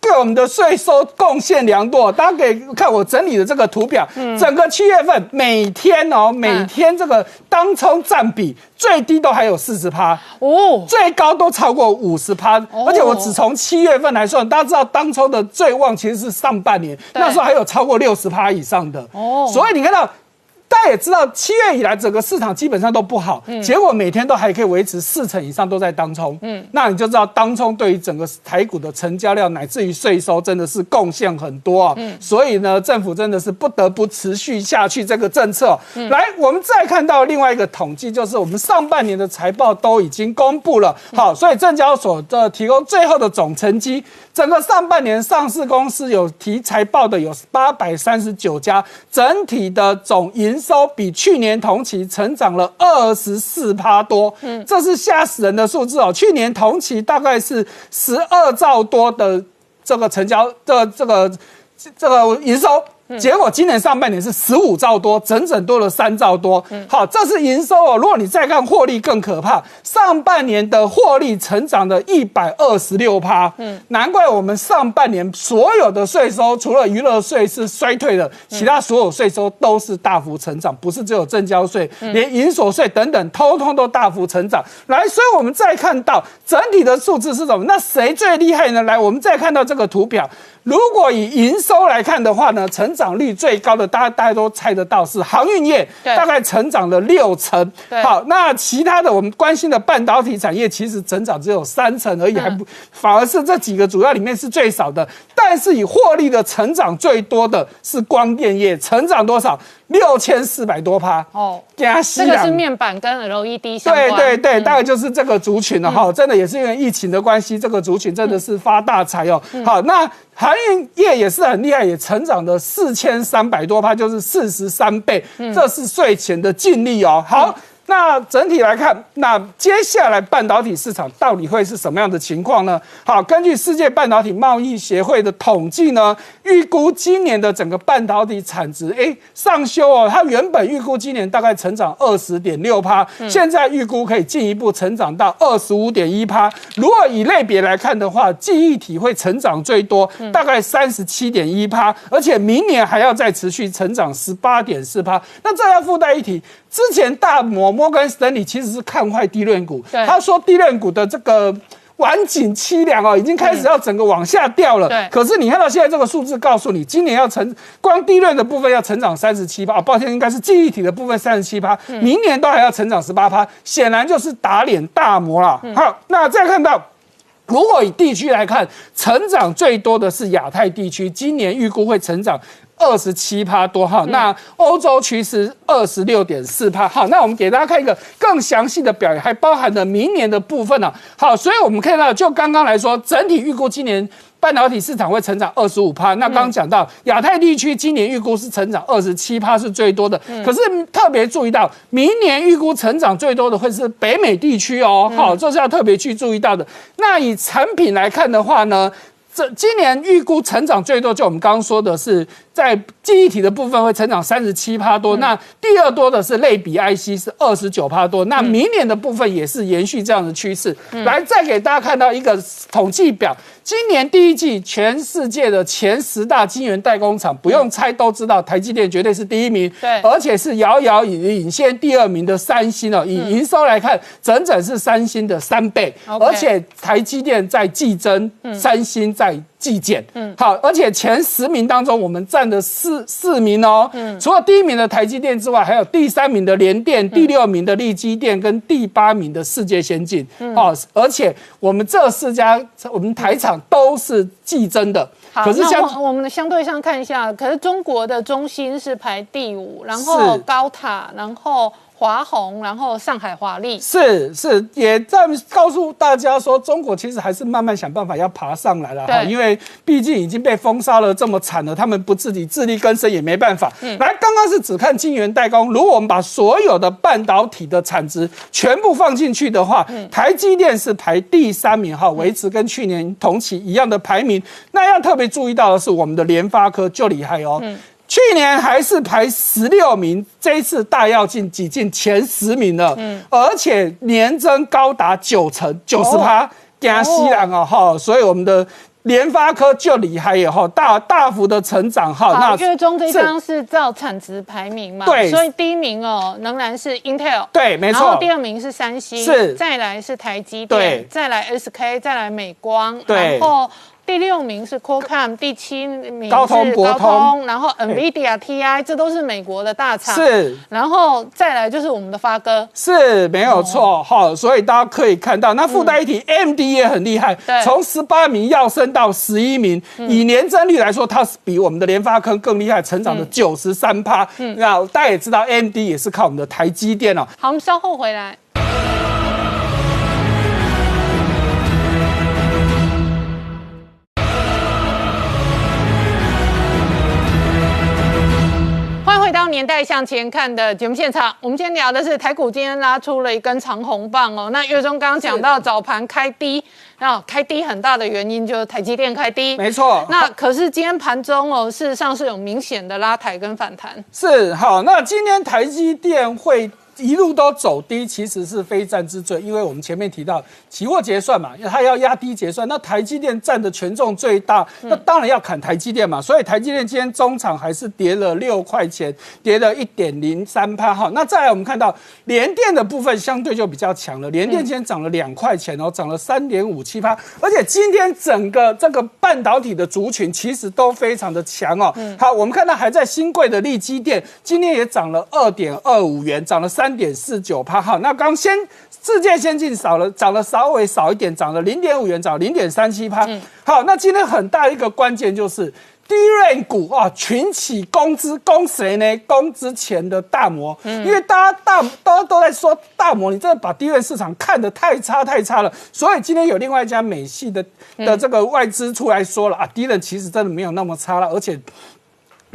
对我们的税收贡献良多，大家可以看我整理的这个图表，嗯。整个七月份每天哦，每天这个当冲占比最低都还有四十趴，哦，最高都超过五十趴，而且我只从七月份来算，大家知道当冲的最旺其实是上半年，那时候还有超过六十趴以上的，哦。所以你看到。大家也知道，七月以来整个市场基本上都不好，结果每天都还可以维持四成以上都在当冲，嗯，那你就知道当冲对于整个台股的成交量乃至于税收真的是贡献很多啊，所以呢，政府真的是不得不持续下去这个政策。来，我们再看到另外一个统计，就是我们上半年的财报都已经公布了，好，所以证交所的提供最后的总成绩，整个上半年上市公司有提财报的有八百三十九家，整体的总营收比去年同期成长了二十四趴多，嗯，这是吓死人的数字哦。去年同期大概是十二兆多的这个成交的这个这个营收。结果今年上半年是十五兆多，整整多了三兆多。好，这是营收哦。如果你再看获利更可怕，上半年的获利成长的一百二十六趴。嗯，难怪我们上半年所有的税收，除了娱乐税是衰退的，其他所有税收都是大幅成长，不是只有正交税，连营所税等等，通通都大幅成长。来，所以我们再看到整体的数字是什么？那谁最厉害呢？来，我们再看到这个图表。如果以营收来看的话呢，成长率最高的，大家大家都猜得到是航运业，大概成长了六成。好，那其他的我们关心的半导体产业，其实成长只有三成而已，还不反而是这几个主要里面是最少的。但是以获利的成长最多的是光电业，成长多少？六千四百多趴。哦，这个是面板跟 LED 相关。对对对，嗯大概就是这个族群了哈，真的也是因为疫情的关系，这个族群真的是发大财哦。好，那航运业也是很厉害，也成长了四千三百多趴，就是四十三倍，这是税前的净利哦。好。那整体来看，那接下来半导体市场到底会是什么样的情况呢？好，根据世界半导体贸易协会的统计呢，预估今年的整个半导体产值，哎，上修哦，它原本预估今年大概成长二十点六趴，现在预估可以进一步成长到二十五点一趴。如果以类别来看的话，记忆体会成长最多，大概三十七点一趴，而且明年还要再持续成长十八点四趴。那这要附带一提，之前大摩摩根斯丹利其实是看坏低润股，他说低润股的这个。晚景凄凉哦，已经开始要整个往下掉了。对可是你看到现在这个数字，告诉你今年要成光低润的部分要成长三十七趴，哦，抱歉，应该是记忆体的部分三十七趴，明年都还要成长十八趴，显然就是打脸大摩了。好，那再看到。如果以地区来看，成长最多的是亚太地区，今年预估会成长二十七趴多哈。那欧洲区是二十六点四趴。好，那我们给大家看一个更详细的表，还包含了明年的部分呢、好，所以我们看到，就刚刚来说，整体预估今年。半导体市场会成长二十五趴，那刚刚讲到亚太地区今年预估是成长二十七趴是最多的，可是特别注意到明年预估成长最多的会是北美地区哦，好，这是要特别去注意到的。那以产品来看的话呢，这今年预估成长最多，就我们刚刚说的是在记忆体的部分会成长三十七趴多，那第二多的是类比 IC 是二十九趴多，那明年的部分也是延续这样的趋势。来，再给大家看到一个统计表，今年第一季全世界的前十大晶圆代工厂，不用猜都知道，台积电绝对是第一名，对。而且是遥遥领领先第二名的三星哦。以营收来看，整整是三星的三倍，而且台积电在季增，三星在季件，嗯，好，而且前十名当中，我们占了四四名哦，嗯，除了第一名的台积电之外，还有第三名的联电，第六名的力基电，跟第八名的世界先进，哦，而且我们这四家，我们台厂都是季增的，好，可是像那我我们相对上看一下，可是中国的中芯是排第五，然后是。高塔，然后华虹，然后上海华丽。是是，也在告诉大家说，中国其实还是慢慢想办法要爬上来了哈，因为毕竟已经被封杀了这么惨了，他们不自己自力更生也没办法。嗯来，刚刚是只看晶圆代工，如果我们把所有的半导体的产值全部放进去的话，嗯台积电是排第三名哈，维持跟去年同期一样的排名。那要特别注意到的是，我们的联发科就厉害哦。去年还是排十六名，这一次大跃进挤进前十名了，而且年增高达九成，九十趴，加西兰哦哈，所以我们的联发科就厉害也哈，大大幅的成长哈。好，那月中这张是照产值排名嘛？对。所以第一名哦仍然是 Intel，对，没然后错，第二名是三星，是。再来是台积对。电，再来 SK，再来美光，对。然后第六名是 Qualcomm，第七名是高通然后 NVIDIA、TI，这都是美国的大厂，是。然后再来就是我们的发哥，是没有错。哈、所以大家可以看到，那附带一提、m d 也很厉害对，从十八名要升到十一名，以年增率来说，它是比我们的联发科更厉害，成长了九十三趴。那大家也知道，AMD 也是靠我们的台积电哦。好，我们稍后回来。年代向前看的节目现场。我们今天聊的是台股今天拉出了一根长红棒哦。那月中刚刚讲到早盘开低，那开低很大的原因就是台积电开低。没错，那可是今天盘中哦，事实上是有明显的拉抬跟反弹。是好，那今天台积电会一路都走低，其实是非战之罪，因为我们前面提到期货结算嘛，它要压低结算，那台积电占的权重最大，那当然要砍台积电嘛，所以台积电今天中场还是跌了六块钱，跌了一点零三帕哈。那再来我们看到联电的部分相对就比较强了，联电今天涨了两块钱哦，涨了三点五七帕，而且今天整个这个半导体的族群其实都非常的强哦。好，我们看到还在新贵的利基电，今天也涨了二点二五元，涨了三点四九帕。好，那刚先世界先进少了，涨了稍微少一点，涨了零点五元，涨零点三七帕。好，那今天很大一个关键就是。低润股啊，群起攻之，攻谁呢？攻之前的大摩，因为大家大家都在说大摩，你真的把低润市场看得太差太差了，所以今天有另外一家美系的的这个外资出来说了啊，低润其实真的没有那么差了，而且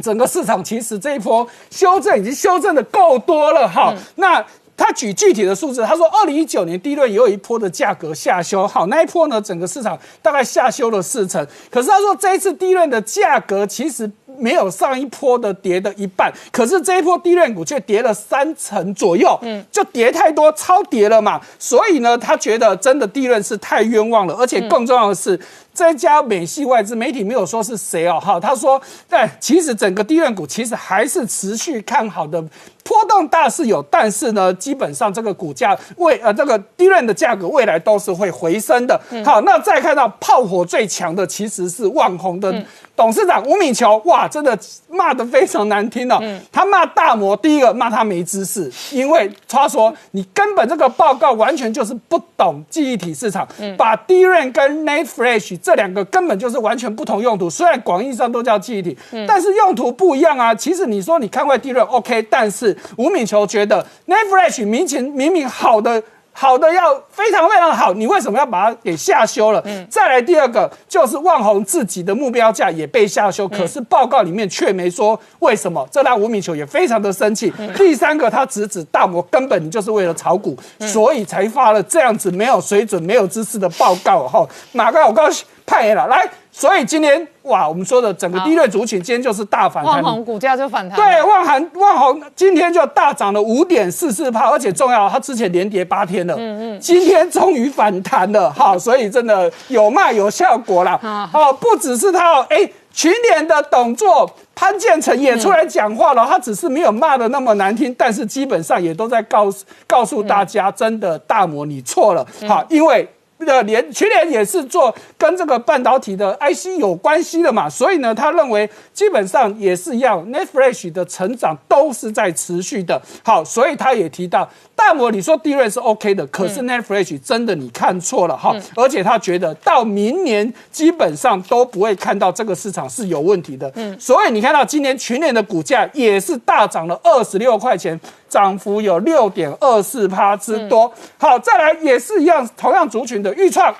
整个市场其实这一波修正已经修正的够多了哈。那他举具体的数字，他说二零一九年第一轮也有一波的价格下修，好，那一波呢，整个市场大概下修了四成。可是他说这一次第一轮的价格其实没有上一波的跌的一半，可是这一波低润股却跌了三成左右，嗯，就跌太多，超跌了嘛。所以呢，他觉得真的利润是太冤枉了，而且更重要的是。这家美系外资媒体没有说是谁哦，哈，他说，但其实整个低润股其实还是持续看好的，波动大是有，但是呢，基本上这个股价未呃这个低润的价格未来都是会回升的。好，那再看到炮火最强的其实是万宏的董事长吴敏球，哇，真的骂得非常难听哦。他骂大摩，第一个骂他没知识，因为他说你根本这个报告完全就是不懂记忆体市场，把 DRAM 跟 NAND Flash 这两个根本就是完全不同用途，虽然广义上都叫记忆体，但是用途不一样啊。其实你说你看坏 DRAM OK，但是吴敏球觉得 NAND Flash 明前明明好的。好的要非常非常好，你为什么要把它给下修了？再来第二个就是万宏自己的目标价也被下修，可是报告里面却没说为什么，这让吴敏球也非常的生气。第三个，他直指大摩根本就是为了炒股，所以才发了这样子没有水准、没有知识的报告。哈，马哥，我告诉派了。来，所以今天哇，我们说的整个低瑞族群今天就是大反弹。万宏股价就反弹了。对，万涵万宏今天就大涨了五点四四帕，而且重要，它之前连跌八天了，嗯嗯，今天终于反弹了，好，所以真的有卖有效果啦，哦，不只是它哦，哎，群联的董座潘建成也出来讲话了，他只是没有骂的那么难听，但是基本上也都在告诉告诉大家，真的大摩你错了，好，因为。的联群联也是做跟这个半导体的 IC 有关系的嘛，所以呢，他认为基本上也是一样，Net Flash 的成长都是在持续的。好，所以他也提到，大摩你说低润是 OK 的，可是 Net Flash 真的你看错了哈，而且他觉得到明年基本上都不会看到这个市场是有问题的。嗯，所以你看到今年群联的股价也是大涨了二十六块钱。涨幅有六点二四趴之多。好，再来也是一样，同样族群的预创，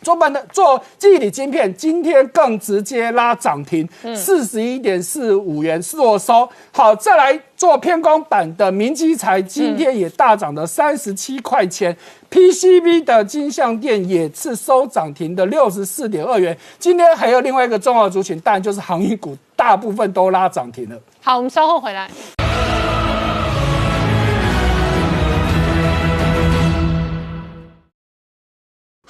做半的做记忆体晶片，今天更直接拉涨停，四十一点四五元做收。好，再来做偏光板的明基材，今天也大涨了三十七块钱。PCB 的金相电也是收涨停的六十四点二元。今天还有另外一个重要族群，当然就是航运股，大部分都拉涨停了。好，我们稍后回来。